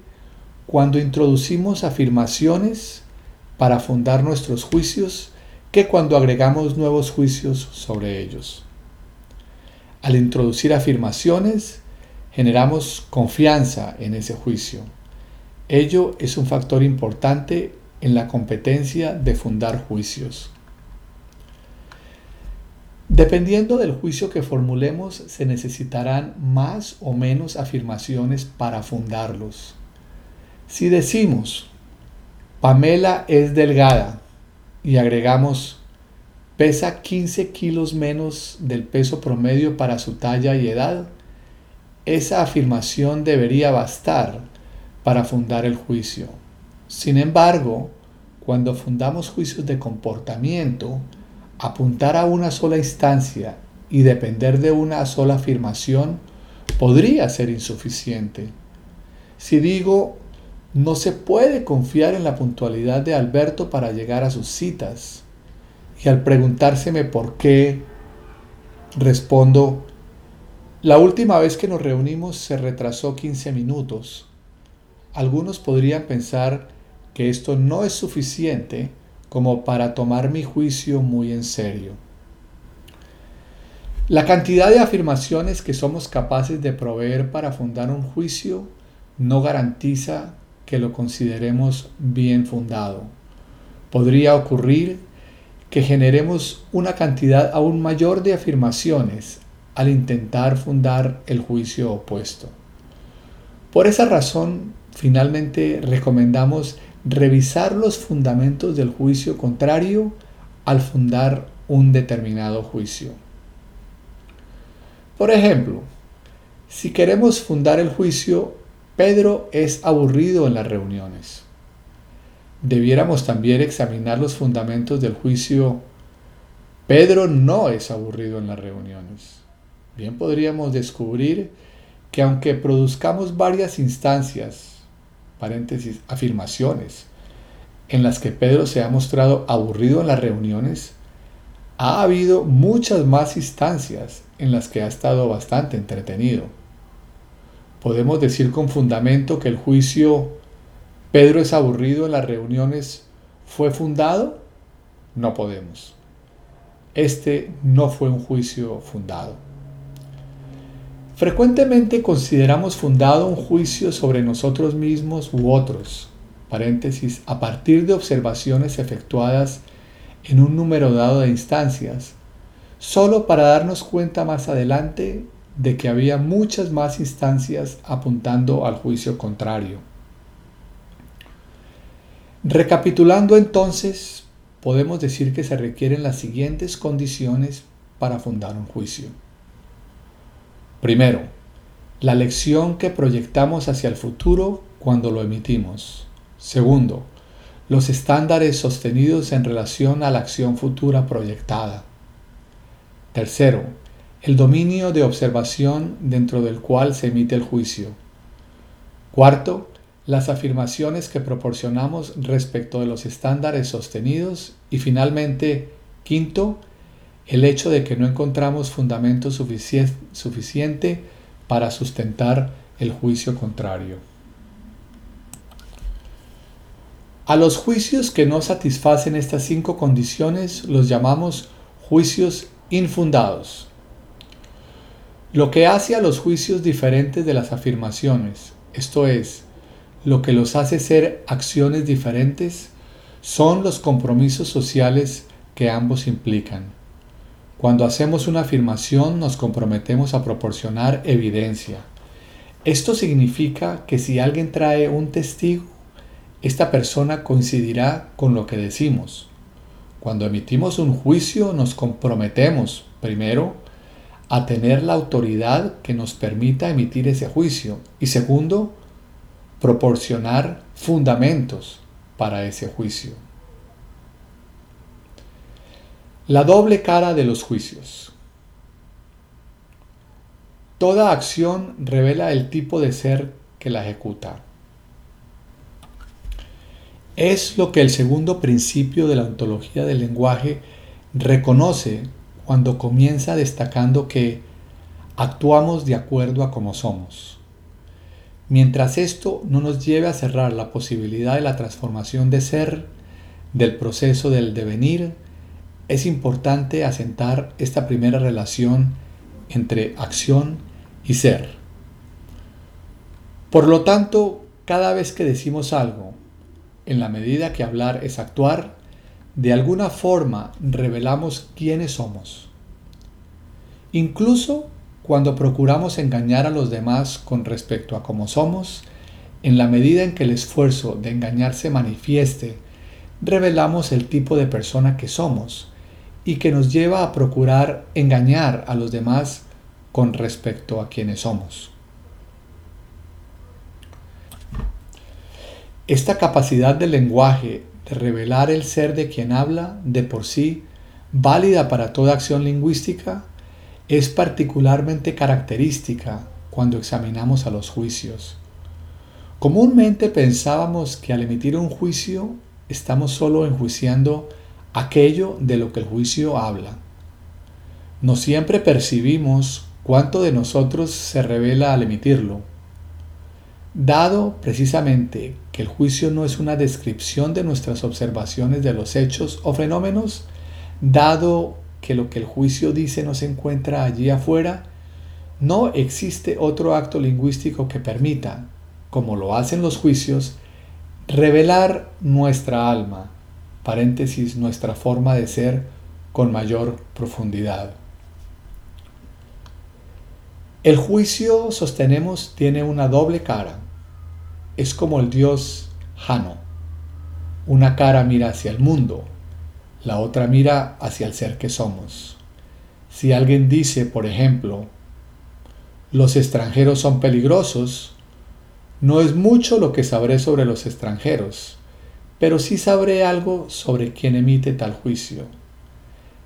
cuando introducimos afirmaciones para fundar nuestros juicios que cuando agregamos nuevos juicios sobre ellos. Al introducir afirmaciones, generamos confianza en ese juicio. Ello es un factor importante en la competencia de fundar juicios. Dependiendo del juicio que formulemos, se necesitarán más o menos afirmaciones para fundarlos. Si decimos, Pamela es delgada y agregamos, pesa 15 kilos menos del peso promedio para su talla y edad, esa afirmación debería bastar para fundar el juicio. Sin embargo, cuando fundamos juicios de comportamiento, apuntar a una sola instancia y depender de una sola afirmación podría ser insuficiente. Si digo, no se puede confiar en la puntualidad de Alberto para llegar a sus citas, y al preguntárseme por qué, respondo, la última vez que nos reunimos se retrasó 15 minutos. Algunos podrían pensar que esto no es suficiente como para tomar mi juicio muy en serio. La cantidad de afirmaciones que somos capaces de proveer para fundar un juicio no garantiza que lo consideremos bien fundado. Podría ocurrir que generemos una cantidad aún mayor de afirmaciones al intentar fundar el juicio opuesto. Por esa razón, finalmente recomendamos revisar los fundamentos del juicio contrario al fundar un determinado juicio. Por ejemplo, si queremos fundar el juicio, Pedro es aburrido en las reuniones. Debiéramos también examinar los fundamentos del juicio. Pedro no es aburrido en las reuniones. Bien podríamos descubrir que aunque produzcamos varias instancias, paréntesis, afirmaciones, en las que Pedro se ha mostrado aburrido en las reuniones, ha habido muchas más instancias en las que ha estado bastante entretenido. Podemos decir con fundamento que el juicio Pedro es aburrido en las reuniones fue fundado? No podemos. Este no fue un juicio fundado. Frecuentemente consideramos fundado un juicio sobre nosotros mismos u otros, paréntesis, a partir de observaciones efectuadas en un número dado de instancias, solo para darnos cuenta más adelante de que había muchas más instancias apuntando al juicio contrario. Recapitulando entonces, podemos decir que se requieren las siguientes condiciones para fundar un juicio. Primero, la lección que proyectamos hacia el futuro cuando lo emitimos. Segundo, los estándares sostenidos en relación a la acción futura proyectada. Tercero, el dominio de observación dentro del cual se emite el juicio. Cuarto, las afirmaciones que proporcionamos respecto de los estándares sostenidos. Y finalmente, quinto, el hecho de que no encontramos fundamento suficiente para sustentar el juicio contrario. A los juicios que no satisfacen estas cinco condiciones los llamamos juicios infundados. Lo que hace a los juicios diferentes de las afirmaciones, esto es, lo que los hace ser acciones diferentes, son los compromisos sociales que ambos implican. Cuando hacemos una afirmación nos comprometemos a proporcionar evidencia. Esto significa que si alguien trae un testigo, esta persona coincidirá con lo que decimos. Cuando emitimos un juicio nos comprometemos, primero, a tener la autoridad que nos permita emitir ese juicio y segundo, proporcionar fundamentos para ese juicio. La doble cara de los juicios. Toda acción revela el tipo de ser que la ejecuta. Es lo que el segundo principio de la ontología del lenguaje reconoce cuando comienza destacando que actuamos de acuerdo a como somos. Mientras esto no nos lleve a cerrar la posibilidad de la transformación de ser, del proceso del devenir, es importante asentar esta primera relación entre acción y ser. Por lo tanto, cada vez que decimos algo, en la medida que hablar es actuar, de alguna forma revelamos quiénes somos. Incluso cuando procuramos engañar a los demás con respecto a cómo somos, en la medida en que el esfuerzo de engañar se manifieste, revelamos el tipo de persona que somos y que nos lleva a procurar engañar a los demás con respecto a quienes somos. Esta capacidad del lenguaje de revelar el ser de quien habla de por sí, válida para toda acción lingüística, es particularmente característica cuando examinamos a los juicios. Comúnmente pensábamos que al emitir un juicio estamos solo enjuiciando aquello de lo que el juicio habla. No siempre percibimos cuánto de nosotros se revela al emitirlo. Dado precisamente que el juicio no es una descripción de nuestras observaciones de los hechos o fenómenos, dado que lo que el juicio dice no se encuentra allí afuera, no existe otro acto lingüístico que permita, como lo hacen los juicios, revelar nuestra alma, paréntesis, nuestra forma de ser con mayor profundidad. El juicio, sostenemos, tiene una doble cara. Es como el dios Jano. Una cara mira hacia el mundo, la otra mira hacia el ser que somos. Si alguien dice, por ejemplo, los extranjeros son peligrosos, no es mucho lo que sabré sobre los extranjeros, pero sí sabré algo sobre quien emite tal juicio.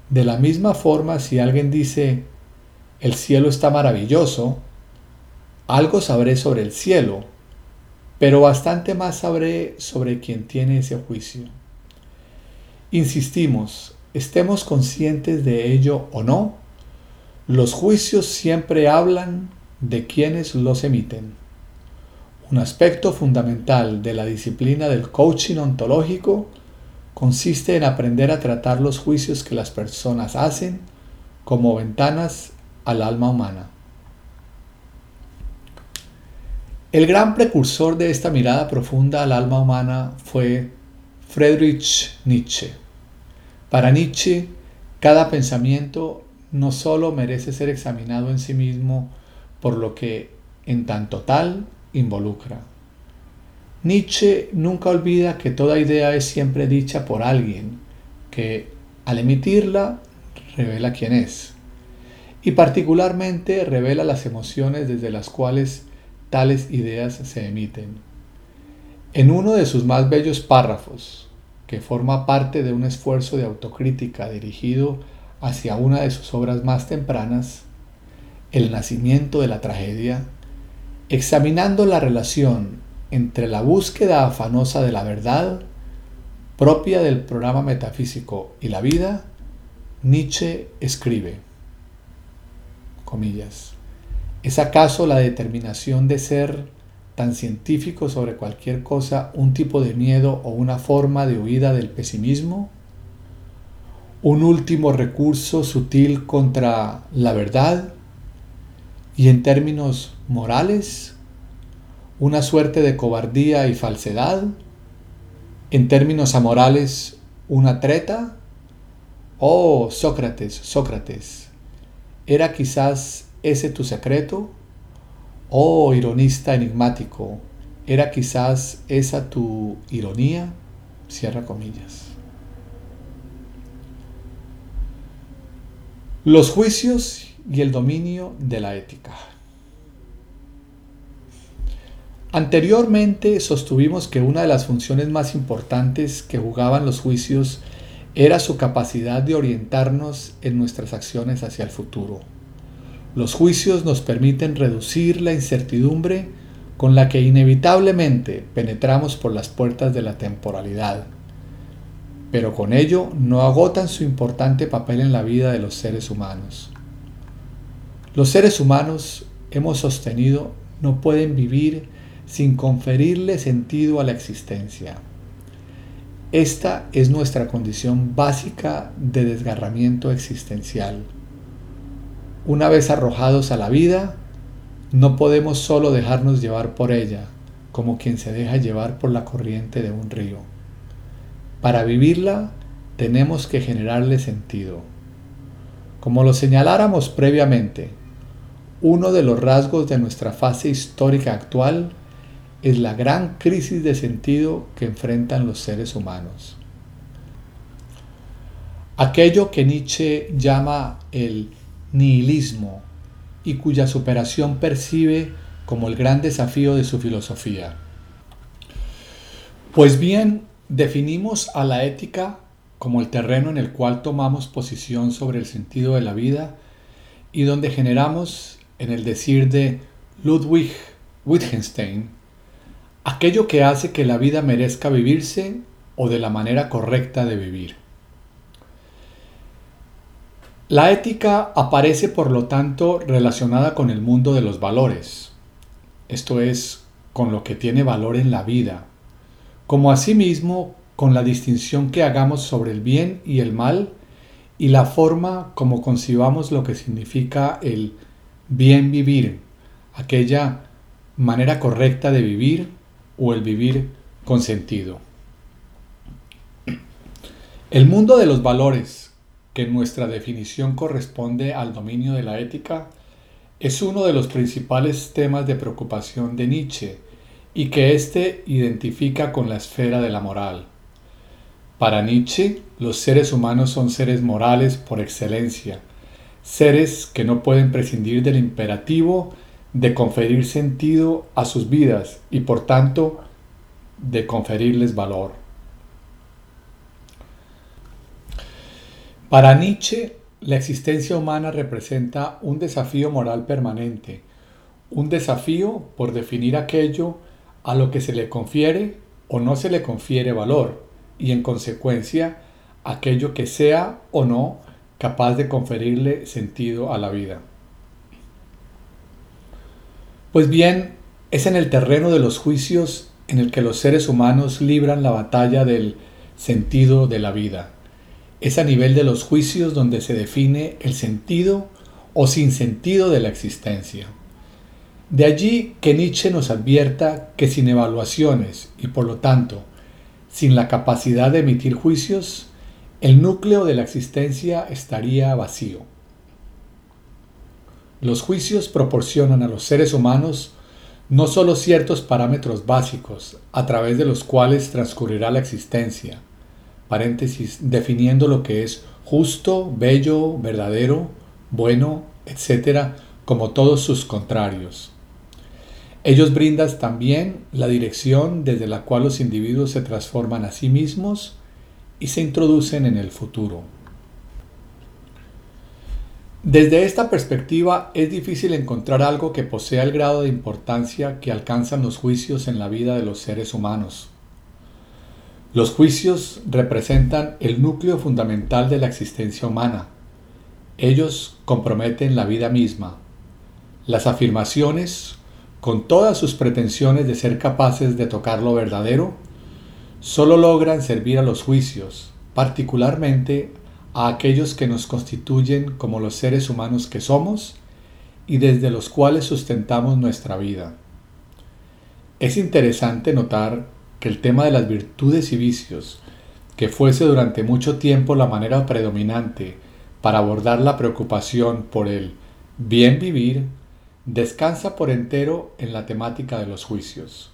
De la misma forma, si alguien dice, el cielo está maravilloso, algo sabré sobre el cielo, pero bastante más sabré sobre quien tiene ese juicio. Insistimos, estemos conscientes de ello o no, los juicios siempre hablan de quienes los emiten. Un aspecto fundamental de la disciplina del coaching ontológico consiste en aprender a tratar los juicios que las personas hacen como ventanas al alma humana. El gran precursor de esta mirada profunda al alma humana fue Friedrich Nietzsche. Para Nietzsche, cada pensamiento no solo merece ser examinado en sí mismo por lo que en tanto tal involucra. Nietzsche nunca olvida que toda idea es siempre dicha por alguien que al emitirla revela quién es y particularmente revela las emociones desde las cuales tales ideas se emiten. En uno de sus más bellos párrafos, que forma parte de un esfuerzo de autocrítica dirigido hacia una de sus obras más tempranas, El nacimiento de la tragedia, examinando la relación entre la búsqueda afanosa de la verdad propia del programa metafísico y la vida, Nietzsche escribe, comillas, ¿Es acaso la determinación de ser tan científico sobre cualquier cosa un tipo de miedo o una forma de huida del pesimismo? ¿Un último recurso sutil contra la verdad? ¿Y en términos morales? ¿Una suerte de cobardía y falsedad? ¿En términos amorales, una treta? Oh, Sócrates, Sócrates, ¿era quizás ese tu secreto? Oh, ironista enigmático, ¿era quizás esa tu ironía? Cierra comillas. Los juicios y el dominio de la ética. Anteriormente sostuvimos que una de las funciones más importantes que jugaban los juicios era su capacidad de orientarnos en nuestras acciones hacia el futuro. Los juicios nos permiten reducir la incertidumbre con la que inevitablemente penetramos por las puertas de la temporalidad, pero con ello no agotan su importante papel en la vida de los seres humanos. Los seres humanos, hemos sostenido, no pueden vivir sin conferirle sentido a la existencia. Esta es nuestra condición básica de desgarramiento existencial. Una vez arrojados a la vida, no podemos solo dejarnos llevar por ella, como quien se deja llevar por la corriente de un río. Para vivirla, tenemos que generarle sentido. Como lo señaláramos previamente, uno de los rasgos de nuestra fase histórica actual es la gran crisis de sentido que enfrentan los seres humanos. Aquello que Nietzsche llama el nihilismo y cuya superación percibe como el gran desafío de su filosofía. Pues bien, definimos a la ética como el terreno en el cual tomamos posición sobre el sentido de la vida y donde generamos, en el decir de Ludwig Wittgenstein, aquello que hace que la vida merezca vivirse o de la manera correcta de vivir. La ética aparece por lo tanto relacionada con el mundo de los valores, esto es, con lo que tiene valor en la vida, como asimismo con la distinción que hagamos sobre el bien y el mal y la forma como concibamos lo que significa el bien vivir, aquella manera correcta de vivir o el vivir con sentido. El mundo de los valores que nuestra definición corresponde al dominio de la ética, es uno de los principales temas de preocupación de Nietzsche y que éste identifica con la esfera de la moral. Para Nietzsche, los seres humanos son seres morales por excelencia, seres que no pueden prescindir del imperativo de conferir sentido a sus vidas y por tanto de conferirles valor. Para Nietzsche, la existencia humana representa un desafío moral permanente, un desafío por definir aquello a lo que se le confiere o no se le confiere valor y en consecuencia aquello que sea o no capaz de conferirle sentido a la vida. Pues bien, es en el terreno de los juicios en el que los seres humanos libran la batalla del sentido de la vida. Es a nivel de los juicios donde se define el sentido o sin sentido de la existencia. De allí que Nietzsche nos advierta que sin evaluaciones y por lo tanto sin la capacidad de emitir juicios, el núcleo de la existencia estaría vacío. Los juicios proporcionan a los seres humanos no solo ciertos parámetros básicos a través de los cuales transcurrirá la existencia, paréntesis, definiendo lo que es justo, bello, verdadero, bueno, etc., como todos sus contrarios. Ellos brindan también la dirección desde la cual los individuos se transforman a sí mismos y se introducen en el futuro. Desde esta perspectiva es difícil encontrar algo que posea el grado de importancia que alcanzan los juicios en la vida de los seres humanos. Los juicios representan el núcleo fundamental de la existencia humana. Ellos comprometen la vida misma. Las afirmaciones, con todas sus pretensiones de ser capaces de tocar lo verdadero, solo logran servir a los juicios, particularmente a aquellos que nos constituyen como los seres humanos que somos y desde los cuales sustentamos nuestra vida. Es interesante notar que el tema de las virtudes y vicios, que fuese durante mucho tiempo la manera predominante para abordar la preocupación por el bien vivir, descansa por entero en la temática de los juicios.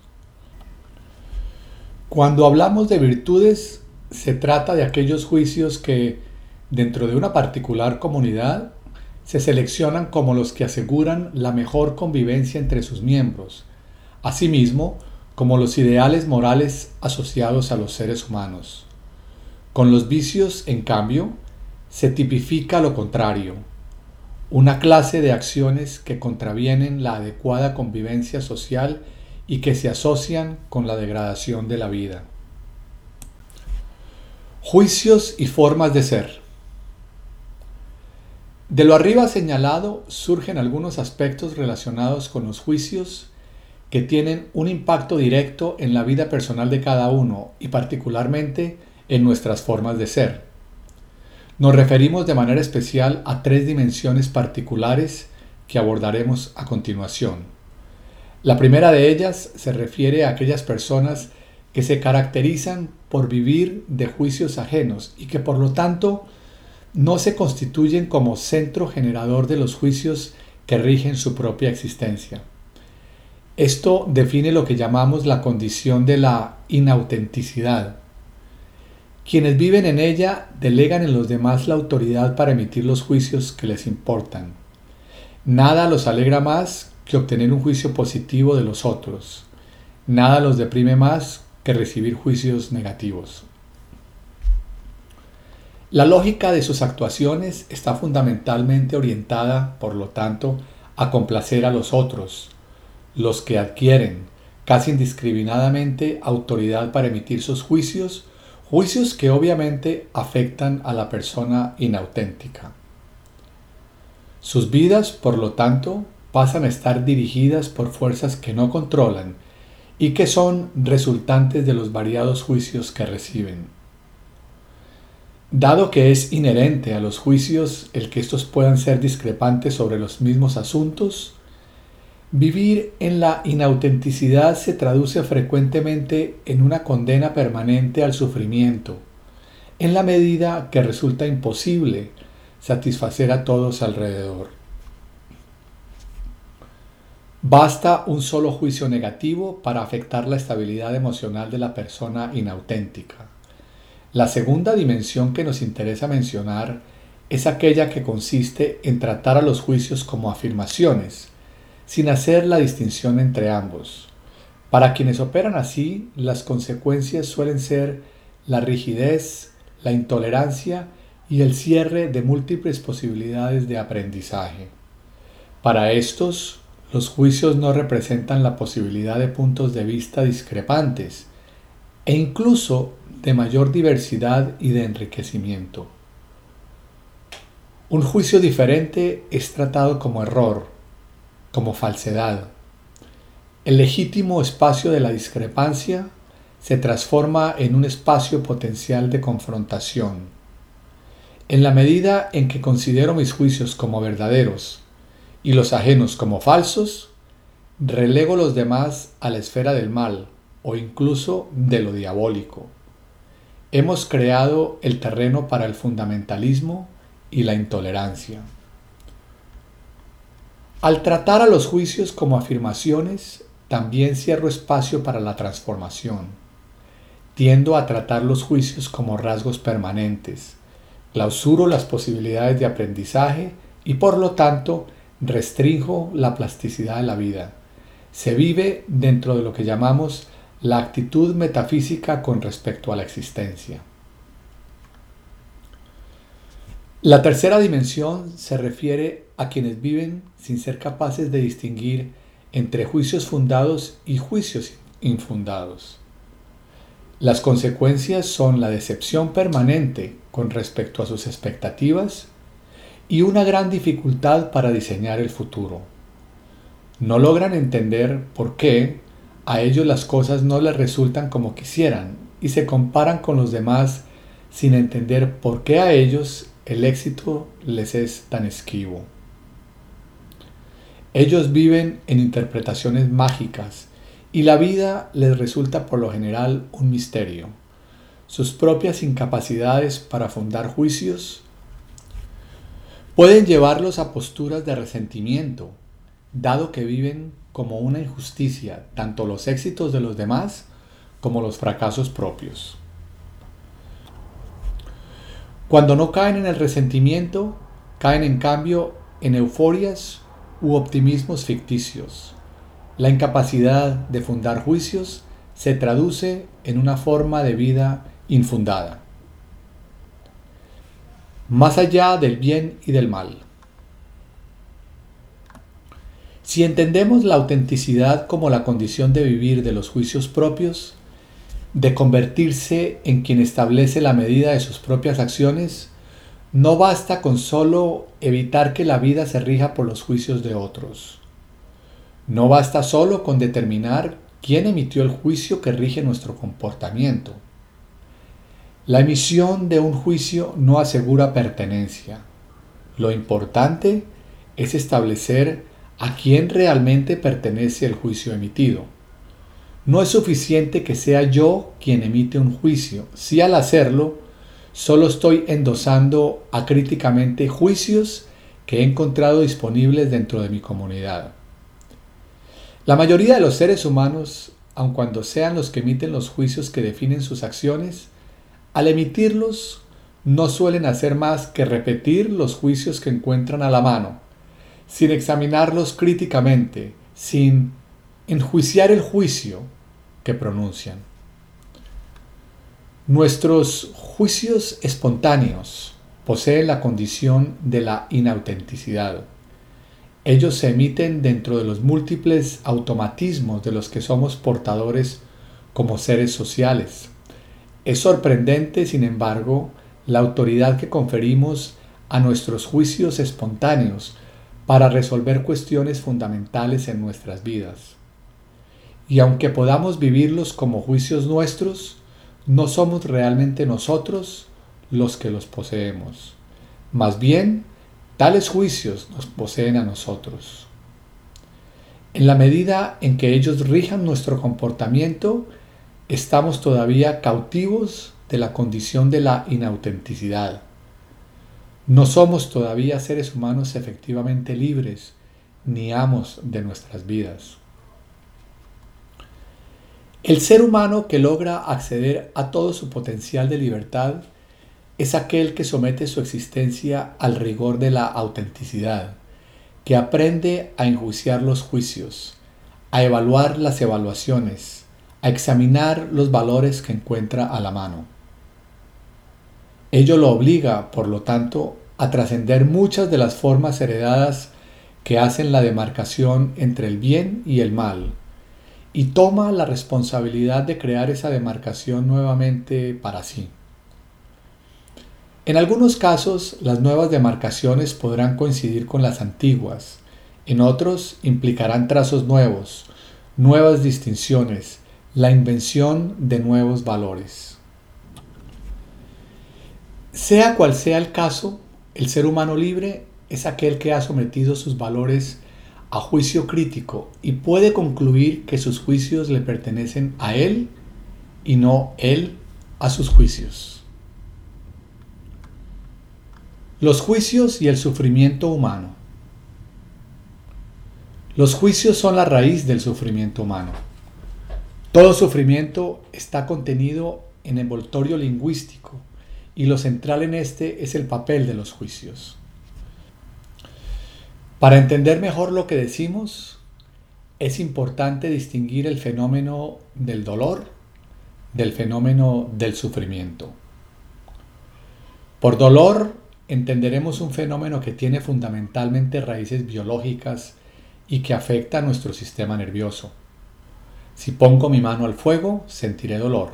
Cuando hablamos de virtudes, se trata de aquellos juicios que, dentro de una particular comunidad, se seleccionan como los que aseguran la mejor convivencia entre sus miembros, asimismo como los ideales morales asociados a los seres humanos. Con los vicios, en cambio, se tipifica lo contrario, una clase de acciones que contravienen la adecuada convivencia social y que se asocian con la degradación de la vida. Juicios y formas de ser. De lo arriba señalado surgen algunos aspectos relacionados con los juicios que tienen un impacto directo en la vida personal de cada uno y particularmente en nuestras formas de ser. Nos referimos de manera especial a tres dimensiones particulares que abordaremos a continuación. La primera de ellas se refiere a aquellas personas que se caracterizan por vivir de juicios ajenos y que por lo tanto no se constituyen como centro generador de los juicios que rigen su propia existencia. Esto define lo que llamamos la condición de la inautenticidad. Quienes viven en ella delegan en los demás la autoridad para emitir los juicios que les importan. Nada los alegra más que obtener un juicio positivo de los otros. Nada los deprime más que recibir juicios negativos. La lógica de sus actuaciones está fundamentalmente orientada, por lo tanto, a complacer a los otros, los que adquieren casi indiscriminadamente autoridad para emitir sus juicios, juicios que obviamente afectan a la persona inauténtica. Sus vidas, por lo tanto, pasan a estar dirigidas por fuerzas que no controlan y que son resultantes de los variados juicios que reciben. Dado que es inherente a los juicios el que estos puedan ser discrepantes sobre los mismos asuntos, vivir en la inautenticidad se traduce frecuentemente en una condena permanente al sufrimiento, en la medida que resulta imposible satisfacer a todos alrededor. Basta un solo juicio negativo para afectar la estabilidad emocional de la persona inauténtica. La segunda dimensión que nos interesa mencionar es aquella que consiste en tratar a los juicios como afirmaciones, sin hacer la distinción entre ambos. Para quienes operan así, las consecuencias suelen ser la rigidez, la intolerancia y el cierre de múltiples posibilidades de aprendizaje. Para estos, los juicios no representan la posibilidad de puntos de vista discrepantes e incluso de mayor diversidad y de enriquecimiento. Un juicio diferente es tratado como error, como falsedad. El legítimo espacio de la discrepancia se transforma en un espacio potencial de confrontación. En la medida en que considero mis juicios como verdaderos y los ajenos como falsos, relego los demás a la esfera del mal o incluso de lo diabólico. Hemos creado el terreno para el fundamentalismo y la intolerancia. Al tratar a los juicios como afirmaciones, también cierro espacio para la transformación. Tiendo a tratar los juicios como rasgos permanentes, clausuro las posibilidades de aprendizaje y por lo tanto restringo la plasticidad de la vida. Se vive dentro de lo que llamamos la actitud metafísica con respecto a la existencia. La tercera dimensión se refiere a quienes viven sin ser capaces de distinguir entre juicios fundados y juicios infundados. Las consecuencias son la decepción permanente con respecto a sus expectativas y una gran dificultad para diseñar el futuro. No logran entender por qué a ellos las cosas no les resultan como quisieran y se comparan con los demás sin entender por qué a ellos el éxito les es tan esquivo. Ellos viven en interpretaciones mágicas y la vida les resulta por lo general un misterio. Sus propias incapacidades para fundar juicios pueden llevarlos a posturas de resentimiento, dado que viven como una injusticia tanto los éxitos de los demás como los fracasos propios. Cuando no caen en el resentimiento, caen en cambio en euforias u optimismos ficticios. La incapacidad de fundar juicios se traduce en una forma de vida infundada. Más allá del bien y del mal. Si entendemos la autenticidad como la condición de vivir de los juicios propios, de convertirse en quien establece la medida de sus propias acciones, no basta con solo evitar que la vida se rija por los juicios de otros. No basta solo con determinar quién emitió el juicio que rige nuestro comportamiento. La emisión de un juicio no asegura pertenencia. Lo importante es establecer a quién realmente pertenece el juicio emitido. No es suficiente que sea yo quien emite un juicio, si al hacerlo solo estoy endosando acríticamente juicios que he encontrado disponibles dentro de mi comunidad. La mayoría de los seres humanos, aun cuando sean los que emiten los juicios que definen sus acciones, al emitirlos no suelen hacer más que repetir los juicios que encuentran a la mano, sin examinarlos críticamente, sin enjuiciar el juicio que pronuncian. Nuestros juicios espontáneos poseen la condición de la inautenticidad. Ellos se emiten dentro de los múltiples automatismos de los que somos portadores como seres sociales. Es sorprendente, sin embargo, la autoridad que conferimos a nuestros juicios espontáneos para resolver cuestiones fundamentales en nuestras vidas. Y aunque podamos vivirlos como juicios nuestros, no somos realmente nosotros los que los poseemos. Más bien, tales juicios nos poseen a nosotros. En la medida en que ellos rijan nuestro comportamiento, estamos todavía cautivos de la condición de la inautenticidad. No somos todavía seres humanos efectivamente libres ni amos de nuestras vidas. El ser humano que logra acceder a todo su potencial de libertad es aquel que somete su existencia al rigor de la autenticidad, que aprende a enjuiciar los juicios, a evaluar las evaluaciones, a examinar los valores que encuentra a la mano. Ello lo obliga, por lo tanto, a trascender muchas de las formas heredadas que hacen la demarcación entre el bien y el mal, y toma la responsabilidad de crear esa demarcación nuevamente para sí. En algunos casos, las nuevas demarcaciones podrán coincidir con las antiguas, en otros implicarán trazos nuevos, nuevas distinciones, la invención de nuevos valores. Sea cual sea el caso, el ser humano libre es aquel que ha sometido sus valores a juicio crítico y puede concluir que sus juicios le pertenecen a él y no él a sus juicios. Los juicios y el sufrimiento humano. Los juicios son la raíz del sufrimiento humano. Todo sufrimiento está contenido en envoltorio lingüístico y lo central en este es el papel de los juicios. Para entender mejor lo que decimos, es importante distinguir el fenómeno del dolor del fenómeno del sufrimiento. Por dolor entenderemos un fenómeno que tiene fundamentalmente raíces biológicas y que afecta a nuestro sistema nervioso. Si pongo mi mano al fuego, sentiré dolor.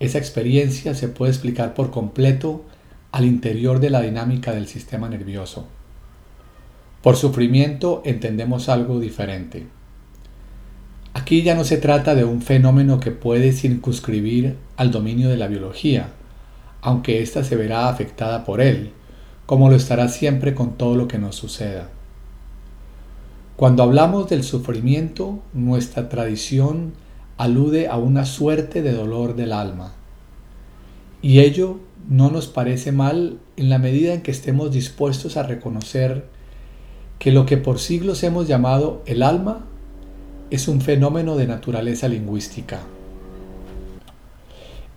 Esa experiencia se puede explicar por completo al interior de la dinámica del sistema nervioso. Por sufrimiento entendemos algo diferente. Aquí ya no se trata de un fenómeno que puede circunscribir al dominio de la biología, aunque ésta se verá afectada por él, como lo estará siempre con todo lo que nos suceda. Cuando hablamos del sufrimiento, nuestra tradición alude a una suerte de dolor del alma. Y ello no nos parece mal en la medida en que estemos dispuestos a reconocer que lo que por siglos hemos llamado el alma es un fenómeno de naturaleza lingüística.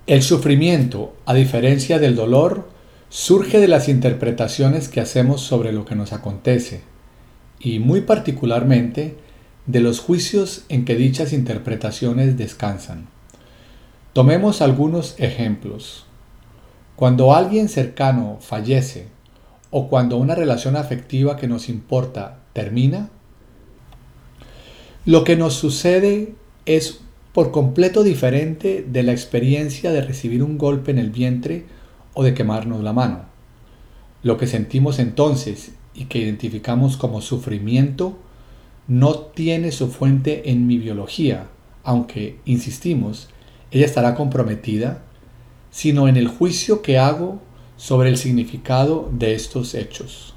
El sufrimiento, a diferencia del dolor, surge de las interpretaciones que hacemos sobre lo que nos acontece, y muy particularmente de los juicios en que dichas interpretaciones descansan. Tomemos algunos ejemplos. Cuando alguien cercano fallece o cuando una relación afectiva que nos importa termina, lo que nos sucede es por completo diferente de la experiencia de recibir un golpe en el vientre o de quemarnos la mano. Lo que sentimos entonces y que identificamos como sufrimiento no tiene su fuente en mi biología, aunque, insistimos, ella estará comprometida, sino en el juicio que hago sobre el significado de estos hechos.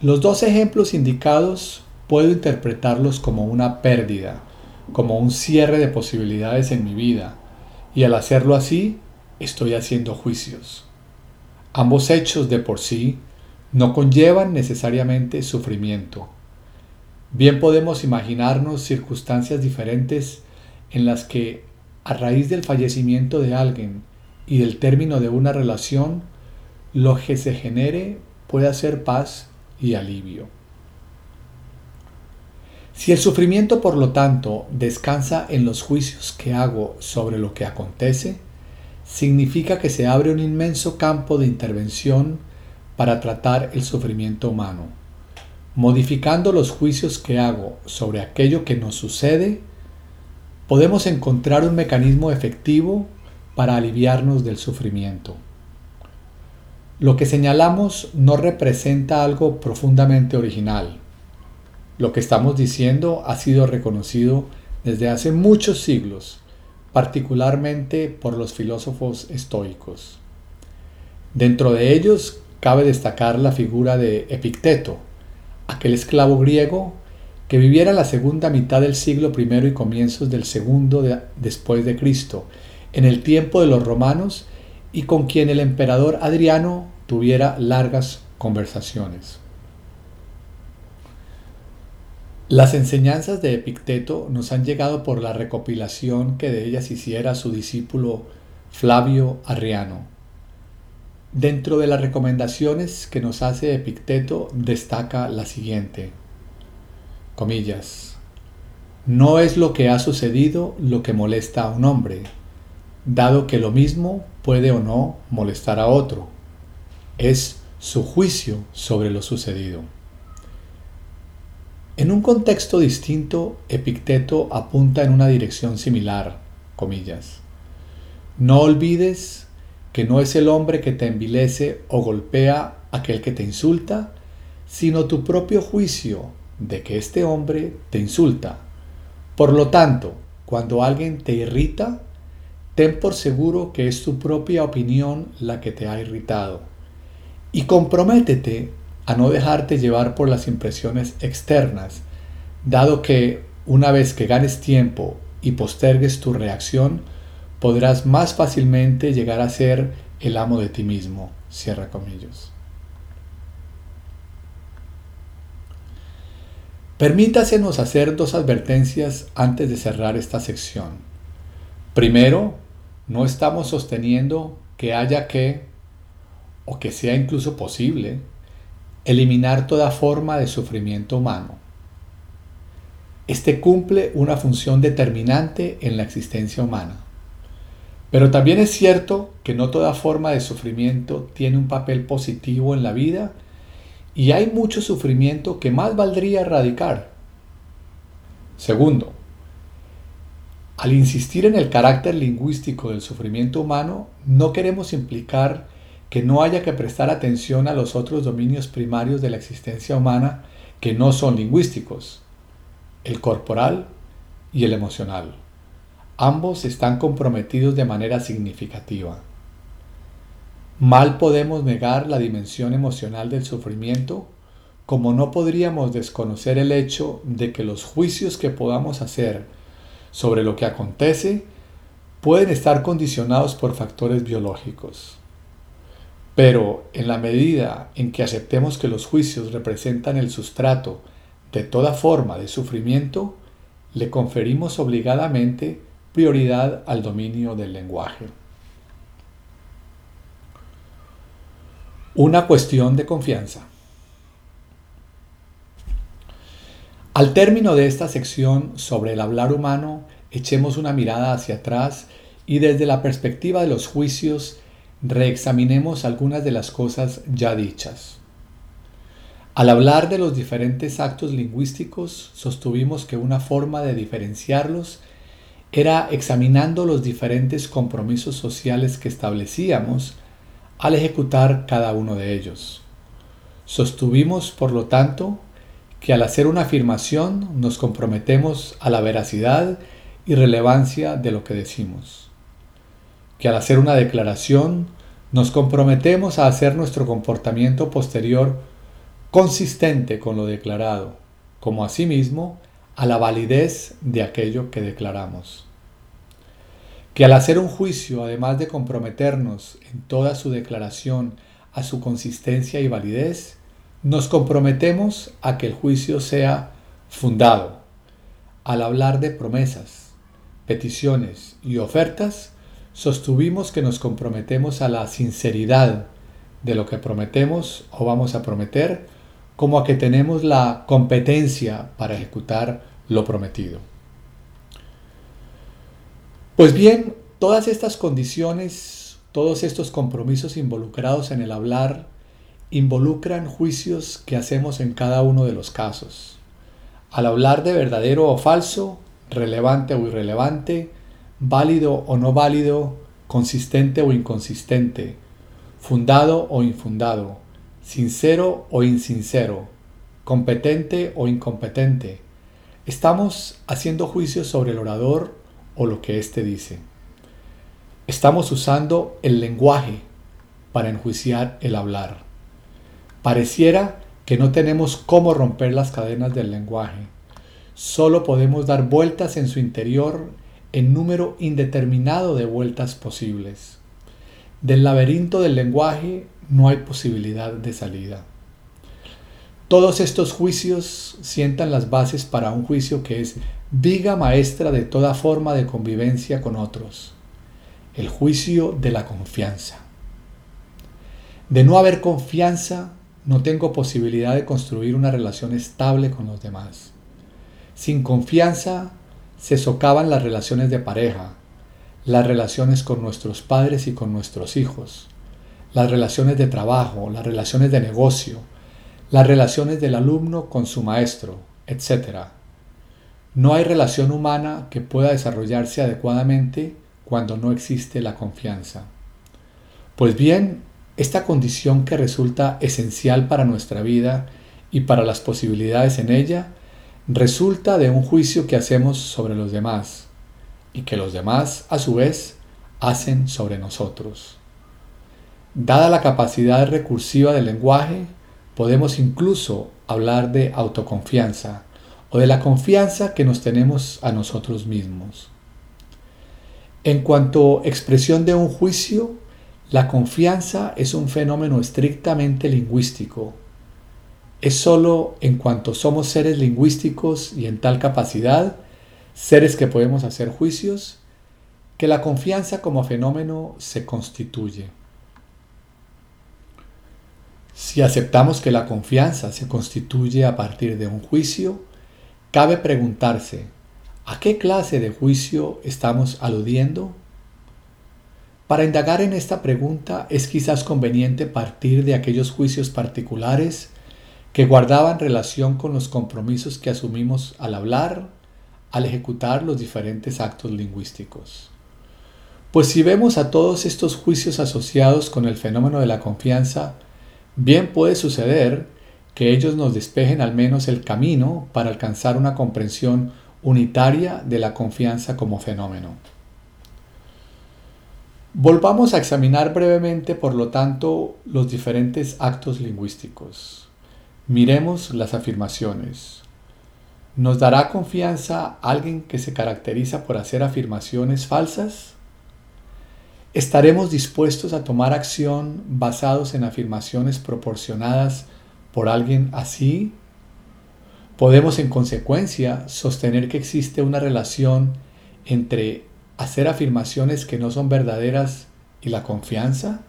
Los dos ejemplos indicados puedo interpretarlos como una pérdida, como un cierre de posibilidades en mi vida, y al hacerlo así, estoy haciendo juicios. Ambos hechos de por sí no conllevan necesariamente sufrimiento. Bien podemos imaginarnos circunstancias diferentes en las que, a raíz del fallecimiento de alguien y del término de una relación, lo que se genere puede ser paz y alivio. Si el sufrimiento, por lo tanto, descansa en los juicios que hago sobre lo que acontece, significa que se abre un inmenso campo de intervención para tratar el sufrimiento humano. Modificando los juicios que hago sobre aquello que nos sucede, podemos encontrar un mecanismo efectivo para aliviarnos del sufrimiento. Lo que señalamos no representa algo profundamente original. Lo que estamos diciendo ha sido reconocido desde hace muchos siglos, particularmente por los filósofos estoicos. Dentro de ellos cabe destacar la figura de Epicteto, aquel esclavo griego que viviera la segunda mitad del siglo I y comienzos del segundo después de Cristo, en el tiempo de los romanos y con quien el emperador Adriano tuviera largas conversaciones. Las enseñanzas de Epicteto nos han llegado por la recopilación que de ellas hiciera su discípulo Flavio Arriano. Dentro de las recomendaciones que nos hace Epicteto destaca la siguiente, no es lo que ha sucedido lo que molesta a un hombre, dado que lo mismo puede o no molestar a otro, es su juicio sobre lo sucedido. En un contexto distinto, Epicteto apunta en una dirección similar, comillas. No olvides que no es el hombre que te envilece o golpea aquel que te insulta, sino tu propio juicio de que este hombre te insulta. Por lo tanto, cuando alguien te irrita, ten por seguro que es tu propia opinión la que te ha irritado. Y comprométete a no dejarte llevar por las impresiones externas, dado que una vez que ganes tiempo y postergues tu reacción, podrás más fácilmente llegar a ser el amo de ti mismo. Cierra comillas. Permítasenos hacer dos advertencias antes de cerrar esta sección. Primero, no estamos sosteniendo que haya que, o que sea incluso posible, eliminar toda forma de sufrimiento humano. Este cumple una función determinante en la existencia humana. Pero también es cierto que no toda forma de sufrimiento tiene un papel positivo en la vida y hay mucho sufrimiento que más valdría erradicar. Segundo, al insistir en el carácter lingüístico del sufrimiento humano, no queremos implicar que no haya que prestar atención a los otros dominios primarios de la existencia humana que no son lingüísticos, el corporal y el emocional. Ambos están comprometidos de manera significativa. Mal podemos negar la dimensión emocional del sufrimiento, como no podríamos desconocer el hecho de que los juicios que podamos hacer sobre lo que acontece pueden estar condicionados por factores biológicos. Pero en la medida en que aceptemos que los juicios representan el sustrato de toda forma de sufrimiento, le conferimos obligadamente prioridad al dominio del lenguaje. Una cuestión de confianza. Al término de esta sección sobre el hablar humano, echemos una mirada hacia atrás y desde la perspectiva de los juicios reexaminemos algunas de las cosas ya dichas. Al hablar de los diferentes actos lingüísticos, sostuvimos que una forma de diferenciarlos era examinando los diferentes compromisos sociales que establecíamos al ejecutar cada uno de ellos. Sostuvimos, por lo tanto, que al hacer una afirmación nos comprometemos a la veracidad y relevancia de lo que decimos. Que al hacer una declaración nos comprometemos a hacer nuestro comportamiento posterior consistente con lo declarado, como asimismo a la validez de aquello que declaramos. Que al hacer un juicio, además de comprometernos en toda su declaración a su consistencia y validez, nos comprometemos a que el juicio sea fundado. Al hablar de promesas, peticiones y ofertas, sostuvimos que nos comprometemos a la sinceridad de lo que prometemos o vamos a prometer como a que tenemos la competencia para ejecutar lo prometido. Pues bien, todas estas condiciones, todos estos compromisos involucrados en el hablar, involucran juicios que hacemos en cada uno de los casos. Al hablar de verdadero o falso, relevante o irrelevante, válido o no válido, consistente o inconsistente, fundado o infundado, sincero o insincero, competente o incompetente. Estamos haciendo juicios sobre el orador o lo que éste dice. Estamos usando el lenguaje para enjuiciar el hablar. Pareciera que no tenemos cómo romper las cadenas del lenguaje. Solo podemos dar vueltas en su interior en número indeterminado de vueltas posibles. Del laberinto del lenguaje no hay posibilidad de salida. Todos estos juicios sientan las bases para un juicio que es viga maestra de toda forma de convivencia con otros, el juicio de la confianza. De no haber confianza, no tengo posibilidad de construir una relación estable con los demás. Sin confianza se socavan las relaciones de pareja, las relaciones con nuestros padres y con nuestros hijos, las relaciones de trabajo, las relaciones de negocio, las relaciones del alumno con su maestro, etc. No hay relación humana que pueda desarrollarse adecuadamente cuando no existe la confianza. Pues bien, esta condición que resulta esencial para nuestra vida y para las posibilidades en ella, resulta de un juicio que hacemos sobre los demás y que los demás, a su vez, hacen sobre nosotros. Dada la capacidad recursiva del lenguaje, podemos incluso hablar de autoconfianza o de la confianza que nos tenemos a nosotros mismos. En cuanto a expresión de un juicio, la confianza es un fenómeno estrictamente lingüístico. Es sólo en cuanto somos seres lingüísticos y en tal capacidad, seres que podemos hacer juicios, que la confianza como fenómeno se constituye. Si aceptamos que la confianza se constituye a partir de un juicio, cabe preguntarse, ¿a qué clase de juicio estamos aludiendo? Para indagar en esta pregunta es quizás conveniente partir de aquellos juicios particulares que guardaban relación con los compromisos que asumimos al hablar, al ejecutar los diferentes actos lingüísticos. Pues si vemos a todos estos juicios asociados con el fenómeno de la confianza, Bien puede suceder que ellos nos despejen al menos el camino para alcanzar una comprensión unitaria de la confianza como fenómeno. Volvamos a examinar brevemente, por lo tanto, los diferentes actos lingüísticos. Miremos las afirmaciones. ¿Nos dará confianza alguien que se caracteriza por hacer afirmaciones falsas? ¿Estaremos dispuestos a tomar acción basados en afirmaciones proporcionadas por alguien así? ¿Podemos en consecuencia sostener que existe una relación entre hacer afirmaciones que no son verdaderas y la confianza?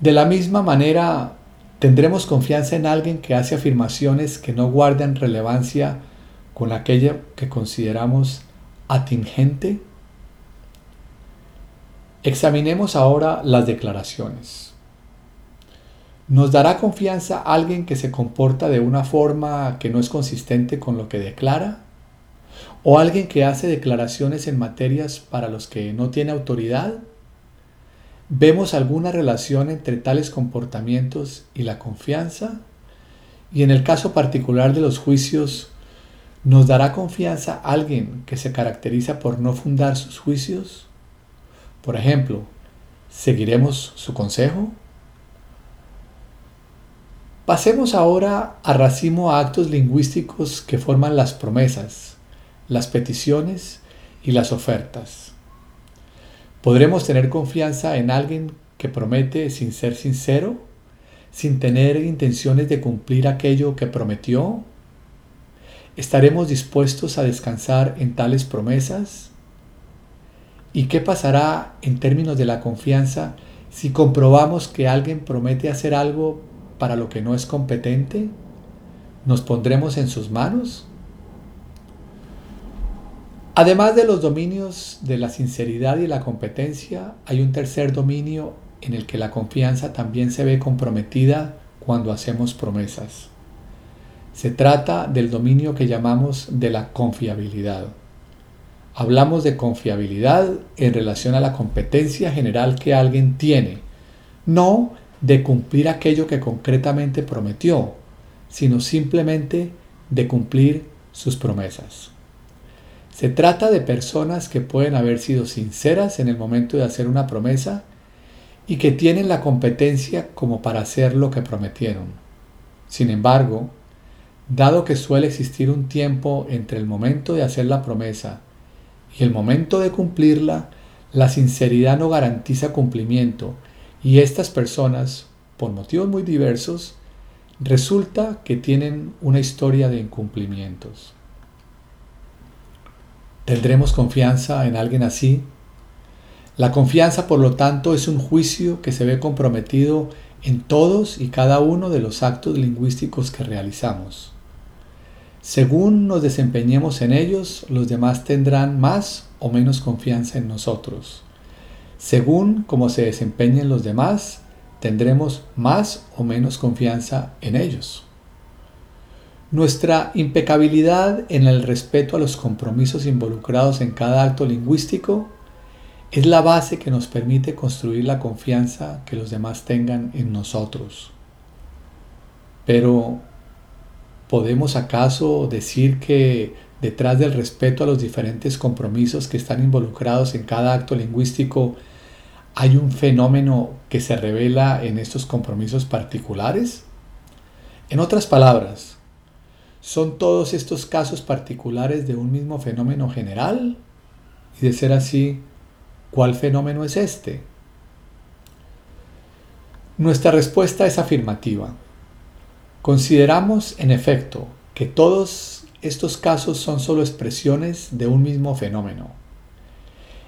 De la misma manera, ¿tendremos confianza en alguien que hace afirmaciones que no guardan relevancia con aquello que consideramos atingente? Examinemos ahora las declaraciones. ¿Nos dará confianza alguien que se comporta de una forma que no es consistente con lo que declara? ¿O alguien que hace declaraciones en materias para los que no tiene autoridad? ¿Vemos alguna relación entre tales comportamientos y la confianza? Y en el caso particular de los juicios, ¿nos dará confianza alguien que se caracteriza por no fundar sus juicios? Por ejemplo, ¿seguiremos su consejo? Pasemos ahora a racimo a actos lingüísticos que forman las promesas, las peticiones y las ofertas. ¿Podremos tener confianza en alguien que promete sin ser sincero, sin tener intenciones de cumplir aquello que prometió? ¿Estaremos dispuestos a descansar en tales promesas? ¿Y qué pasará en términos de la confianza si comprobamos que alguien promete hacer algo para lo que no es competente? ¿Nos pondremos en sus manos? Además de los dominios de la sinceridad y la competencia, hay un tercer dominio en el que la confianza también se ve comprometida cuando hacemos promesas. Se trata del dominio que llamamos de la confiabilidad. Hablamos de confiabilidad en relación a la competencia general que alguien tiene, no de cumplir aquello que concretamente prometió, sino simplemente de cumplir sus promesas. Se trata de personas que pueden haber sido sinceras en el momento de hacer una promesa y que tienen la competencia como para hacer lo que prometieron. Sin embargo, dado que suele existir un tiempo entre el momento de hacer la promesa y el momento de cumplirla, la sinceridad no garantiza cumplimiento y estas personas, por motivos muy diversos, resulta que tienen una historia de incumplimientos. ¿Tendremos confianza en alguien así? La confianza, por lo tanto, es un juicio que se ve comprometido en todos y cada uno de los actos lingüísticos que realizamos. Según nos desempeñemos en ellos, los demás tendrán más o menos confianza en nosotros. Según cómo se desempeñen los demás, tendremos más o menos confianza en ellos. Nuestra impecabilidad en el respeto a los compromisos involucrados en cada acto lingüístico es la base que nos permite construir la confianza que los demás tengan en nosotros. Pero, ¿podemos acaso decir que detrás del respeto a los diferentes compromisos que están involucrados en cada acto lingüístico hay un fenómeno que se revela en estos compromisos particulares? En otras palabras, ¿son todos estos casos particulares de un mismo fenómeno general? Y de ser así, ¿Cuál fenómeno es este? Nuestra respuesta es afirmativa. Consideramos, en efecto, que todos estos casos son solo expresiones de un mismo fenómeno.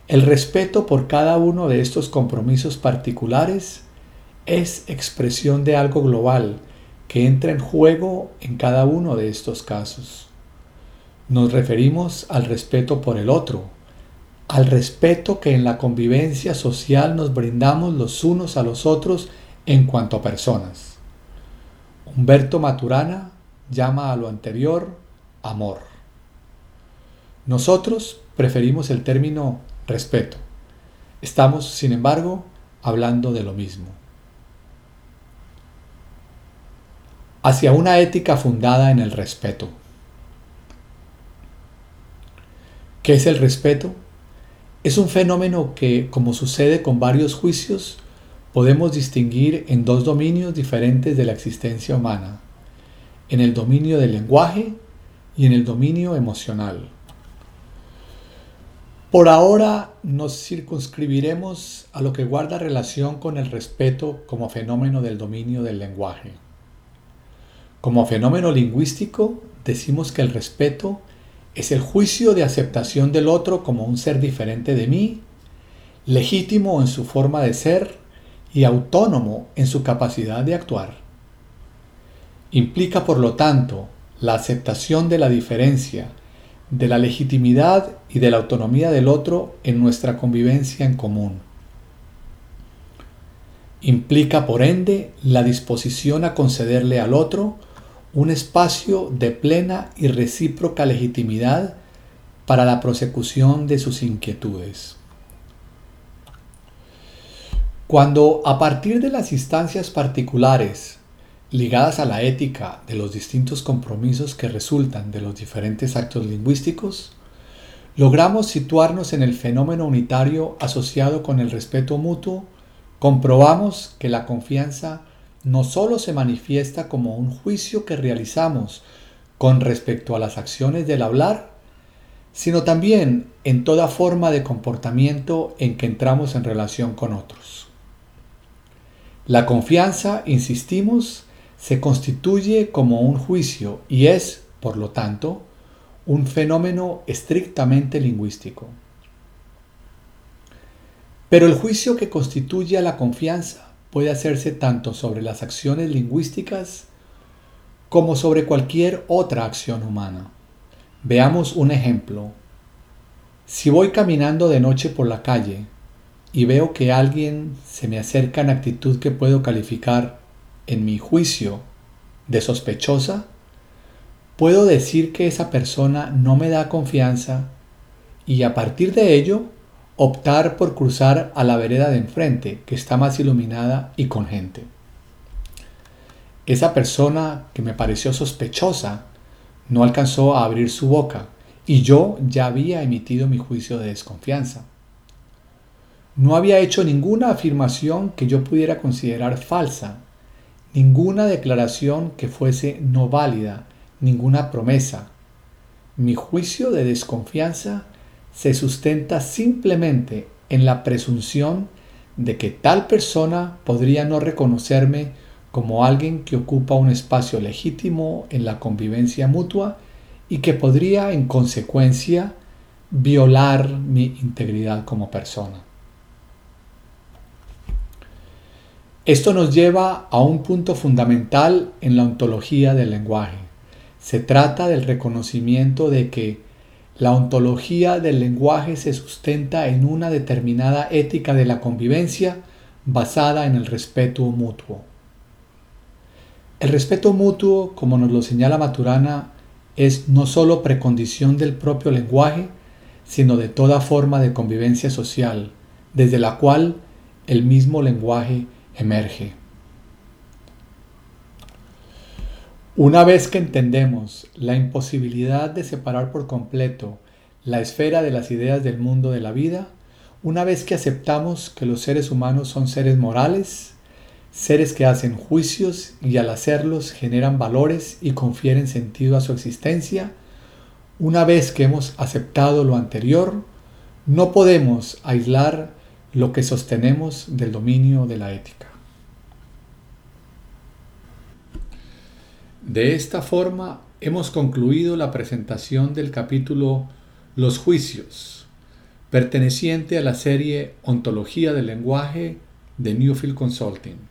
El respeto por cada uno de estos compromisos particulares es expresión de algo global que entra en juego en cada uno de estos casos. Nos referimos al respeto por el otro, al respeto que en la convivencia social nos brindamos los unos a los otros en cuanto a personas. Humberto Maturana llama a lo anterior amor. Nosotros preferimos el término respeto. Estamos, sin embargo, hablando de lo mismo. Hacia una ética fundada en el respeto. ¿Qué es el respeto? Es un fenómeno que, como sucede con varios juicios, podemos distinguir en dos dominios diferentes de la existencia humana, en el dominio del lenguaje y en el dominio emocional. Por ahora nos circunscribiremos a lo que guarda relación con el respeto como fenómeno del dominio del lenguaje. Como fenómeno lingüístico, decimos que el respeto es el juicio de aceptación del otro como un ser diferente de mí, legítimo en su forma de ser y autónomo en su capacidad de actuar. Implica, por lo tanto, la aceptación de la diferencia, de la legitimidad y de la autonomía del otro en nuestra convivencia en común. Implica, por ende, la disposición a concederle al otro un espacio de plena y recíproca legitimidad para la prosecución de sus inquietudes. Cuando a partir de las instancias particulares ligadas a la ética de los distintos compromisos que resultan de los diferentes actos lingüísticos, logramos situarnos en el fenómeno unitario asociado con el respeto mutuo, comprobamos que la confianza no solo se manifiesta como un juicio que realizamos con respecto a las acciones del hablar, sino también en toda forma de comportamiento en que entramos en relación con otros. La confianza, insistimos, se constituye como un juicio y es, por lo tanto, un fenómeno estrictamente lingüístico. Pero el juicio que constituye a la confianza puede hacerse tanto sobre las acciones lingüísticas como sobre cualquier otra acción humana. Veamos un ejemplo. Si voy caminando de noche por la calle y veo que alguien se me acerca en actitud que puedo calificar, en mi juicio, de sospechosa, puedo decir que esa persona no me da confianza y a partir de ello optar por cruzar a la vereda de enfrente, que está más iluminada y con gente. Esa persona que me pareció sospechosa no alcanzó a abrir su boca y yo ya había emitido mi juicio de desconfianza. No había hecho ninguna afirmación que yo pudiera considerar falsa, ninguna declaración que fuese no válida, ninguna promesa. Mi juicio de desconfianza se sustenta simplemente en la presunción de que tal persona podría no reconocerme como alguien que ocupa un espacio legítimo en la convivencia mutua y que podría en consecuencia violar mi integridad como persona. Esto nos lleva a un punto fundamental en la ontología del lenguaje. Se trata del reconocimiento de que la ontología del lenguaje se sustenta en una determinada ética de la convivencia basada en el respeto mutuo. El respeto mutuo, como nos lo señala Maturana, es no sólo precondición del propio lenguaje, sino de toda forma de convivencia social, desde la cual el mismo lenguaje emerge. Una vez que entendemos la imposibilidad de separar por completo la esfera de las ideas del mundo de la vida, una vez que aceptamos que los seres humanos son seres morales, seres que hacen juicios y al hacerlos generan valores y confieren sentido a su existencia, una vez que hemos aceptado lo anterior, no podemos aislar lo que sostenemos del dominio de la ética. De esta forma hemos concluido la presentación del capítulo Los juicios, perteneciente a la serie Ontología del lenguaje de Newfield Consulting.